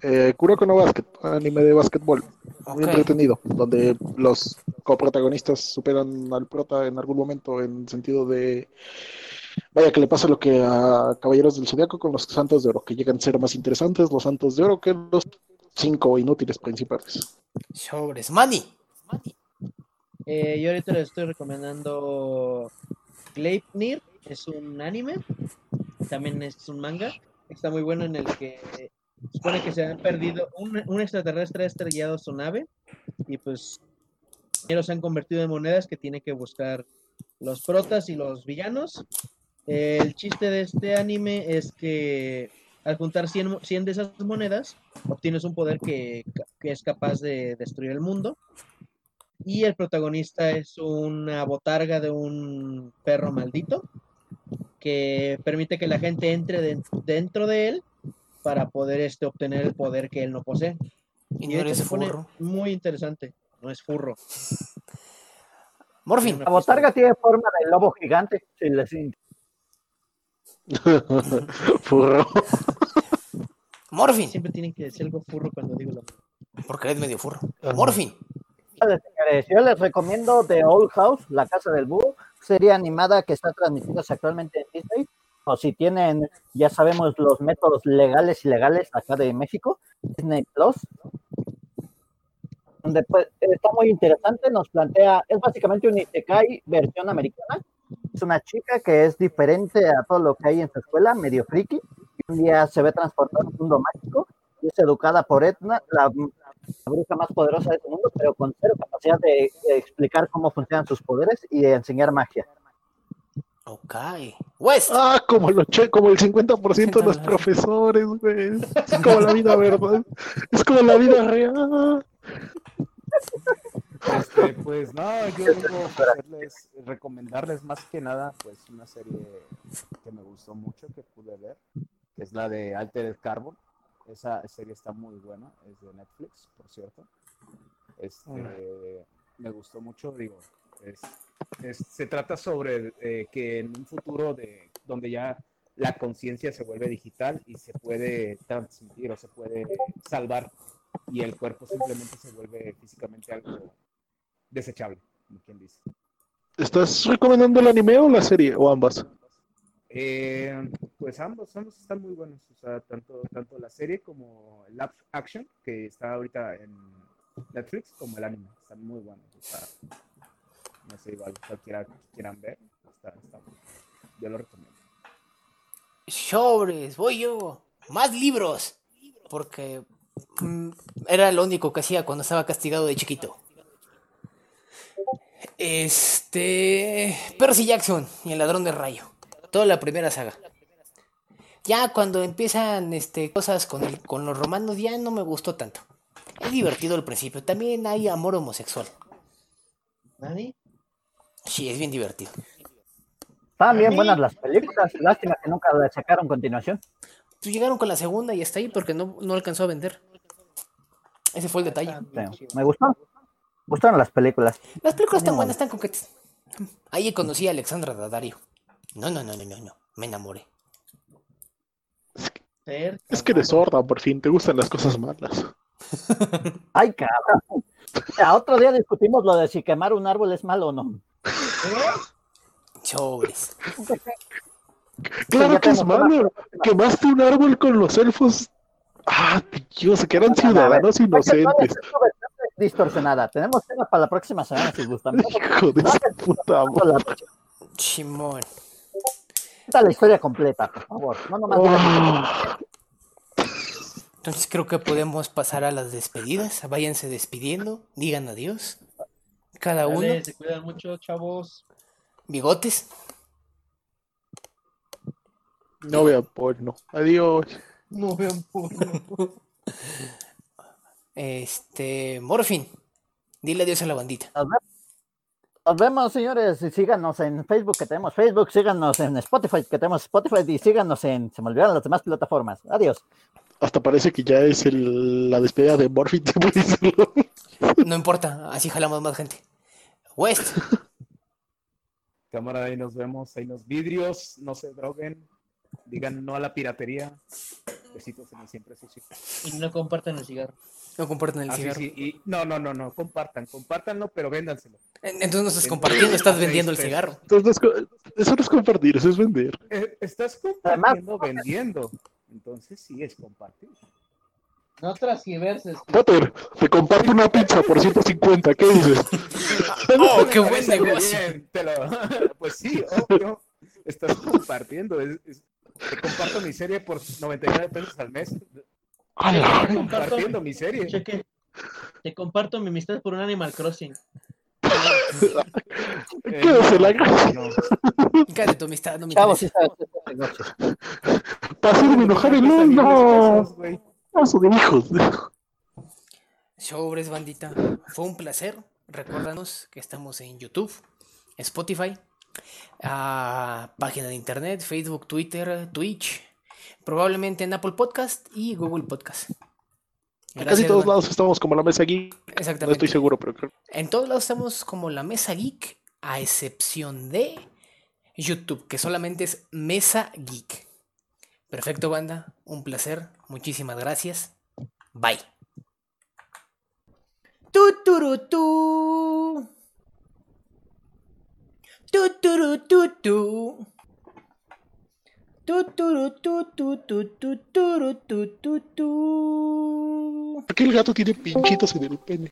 eh, Kuroko no Basket, anime de básquetbol. Muy entretenido, donde los coprotagonistas superan al prota en algún momento en sentido de. Vaya, que le pasa lo que a Caballeros del Zodiaco con los Santos de Oro, que llegan a ser más interesantes los Santos de Oro que los cinco inútiles principales. Sobres. Manny. Eh, yo ahorita les estoy recomendando Gleipnir, es un anime, también es un manga, está muy bueno en el que supone que se han perdido, un, un extraterrestre ha estrellado su nave y pues ellos se han convertido en monedas que tiene que buscar los protas y los villanos. El chiste de este anime es que al juntar 100, mo- 100 de esas monedas, obtienes un poder que, que es capaz de destruir el mundo. Y el protagonista es una botarga de un perro maldito que permite que la gente entre den- dentro de él para poder este, obtener el poder que él no posee. Y Y no pone furro. muy interesante. No es furro. Morfin. La botarga tiene forma de lobo gigante. In- Furro. Morfin. Siempre tienen que decir algo furro cuando digo la Porque eres medio furro. Morfin. Yo les recomiendo The Old House, La Casa del Búho, serie animada que está transmitiéndose actualmente en Disney. O si tienen, ya sabemos, los métodos legales y legales acá de México, Disney Plus. Donde pues, está muy interesante, nos plantea, es básicamente un Isekai versión americana. Es una chica que es diferente a todo lo que hay en su escuela, medio friki. Un día se ve transportada a un mundo mágico y es educada por Etna, la la bruja más poderosa de este mundo, pero con cero capacidad de, de explicar cómo funcionan sus poderes y de enseñar magia. Ok. West. Ah, como, el oche- como el 50% de los profesores, güey. Es como la vida, ¿verdad? Es como la vida real. Este, pues no, yo vengo a hacerles, recomendarles más que nada, pues una serie que me gustó mucho, que pude ver, que es la de Altered Carbon. Esa serie está muy buena, es de Netflix, por cierto. Este, me gustó mucho, digo, es, es- se trata sobre eh, que en un futuro de donde ya la conciencia se vuelve digital y se puede transmitir o se puede salvar y el cuerpo simplemente se vuelve físicamente algo desechable, como quien dice. ¿Estás recomendando el anime o la serie? ¿O ambas? Eh, pues ambos, ambos están muy buenos, o sea, tanto, tanto la serie como el live action, que está ahorita en Netflix, como el anime, están muy buenos, o sea, no sé, igual cualquiera quieran ver, está bueno. yo lo recomiendo. Sobres. Voy yo. Más libros. Porque mm, era lo único que hacía cuando estaba castigado de chiquito. Este. Percy Jackson y el ladrón de rayo. Toda la primera saga. Ya cuando empiezan este, cosas con, el, con los romanos, ya no me gustó tanto. Es divertido al principio. También hay amor homosexual. ¿Nani? Sí, es bien divertido. Estaban bien buenas las películas, lástima que nunca las sacaron continuación. Pues llegaron con la segunda y está ahí porque no, no alcanzó a vender. Ese fue el detalle. Sí, me gustó. Gustaron las películas. Las películas están buenas, están coquetas. Ahí conocí a Alexandra Daddario. No, no, no, no, no, no. Me enamoré. Es que eres sorda, por fin. Te gustan las cosas malas. Ay, cabrón. A otro día discutimos lo de si quemar un árbol es malo o no. Sobres. Claro ya que es malo. Quemaste un árbol con los elfos. Ah, Dios, que eran ciudadanos inocentes. distorsionada. Tenemos temas para la próxima semana si gustan. Hijo de puta madre. Chimón. Cuenta la historia completa, por favor. No nomás Ah, Entonces creo que podemos pasar a las despedidas. Váyanse despidiendo. Digan adiós. Cada uno. Se cuidan mucho, chavos. Bigotes. no vean porno. Adiós. No vean porno. Este. Morfin. Dile adiós a la bandita. Nos vemos. Señores. Y síganos en Facebook, que tenemos Facebook. Síganos en Spotify, que tenemos Spotify. Y síganos en. Se me olvidaron las demás plataformas. Adiós. Hasta parece que ya es el- la despedida de Morphy. No importa, así jalamos más gente. West. Cámara, ahí nos vemos, ahí nos vidrios, no se droguen, digan no a la piratería. Besitos en el siempre sucio. Y no compartan el cigarro. No compartan el Ah, cigarro. sí, y no, no, no, no, compartan, compártanlo, pero véndanselo. En- Entonces no estás compartiendo, estás vendiendo el Seis cigarro. Entonces, eso no es compartir, eso es vender. Eh, estás Además- compartiendo, vendiendo. Entonces sí es compartir. No transgiverses. Potter, te comparto una pizza por 150, ¿qué dices? ¡Oh, qué buen negocio! bien, te lo- Pues sí, obvio. Estás compartiendo. es- es- Te comparto mi serie por 99 pesos al mes. Te comparto, Compartiendo mi serie. cheque. Te comparto mi amistad por un Animal Crossing. Eh, Quédese la gracia. no. Cállate tu amistad, no me Chavos. Para hacerme enojar el güey. Paso de hijos. Sobres, bandita. Fue un placer. Recuérdanos que estamos en YouTube, Spotify, ah, página de internet, Facebook, Twitter, Twitch, probablemente en Apple Podcast y Google Podcast. En casi todos lados estamos como la mesa. No Exactamente. estoy seguro, pero creo. En todos lados estamos como la Mesa Geek, a excepción de YouTube, que solamente es Mesa Geek. Perfecto, banda. Un placer. Muchísimas gracias. Bye. Tuturutú. Tuturututú. ¿Por qué el gato tiene pinchitos en el pene?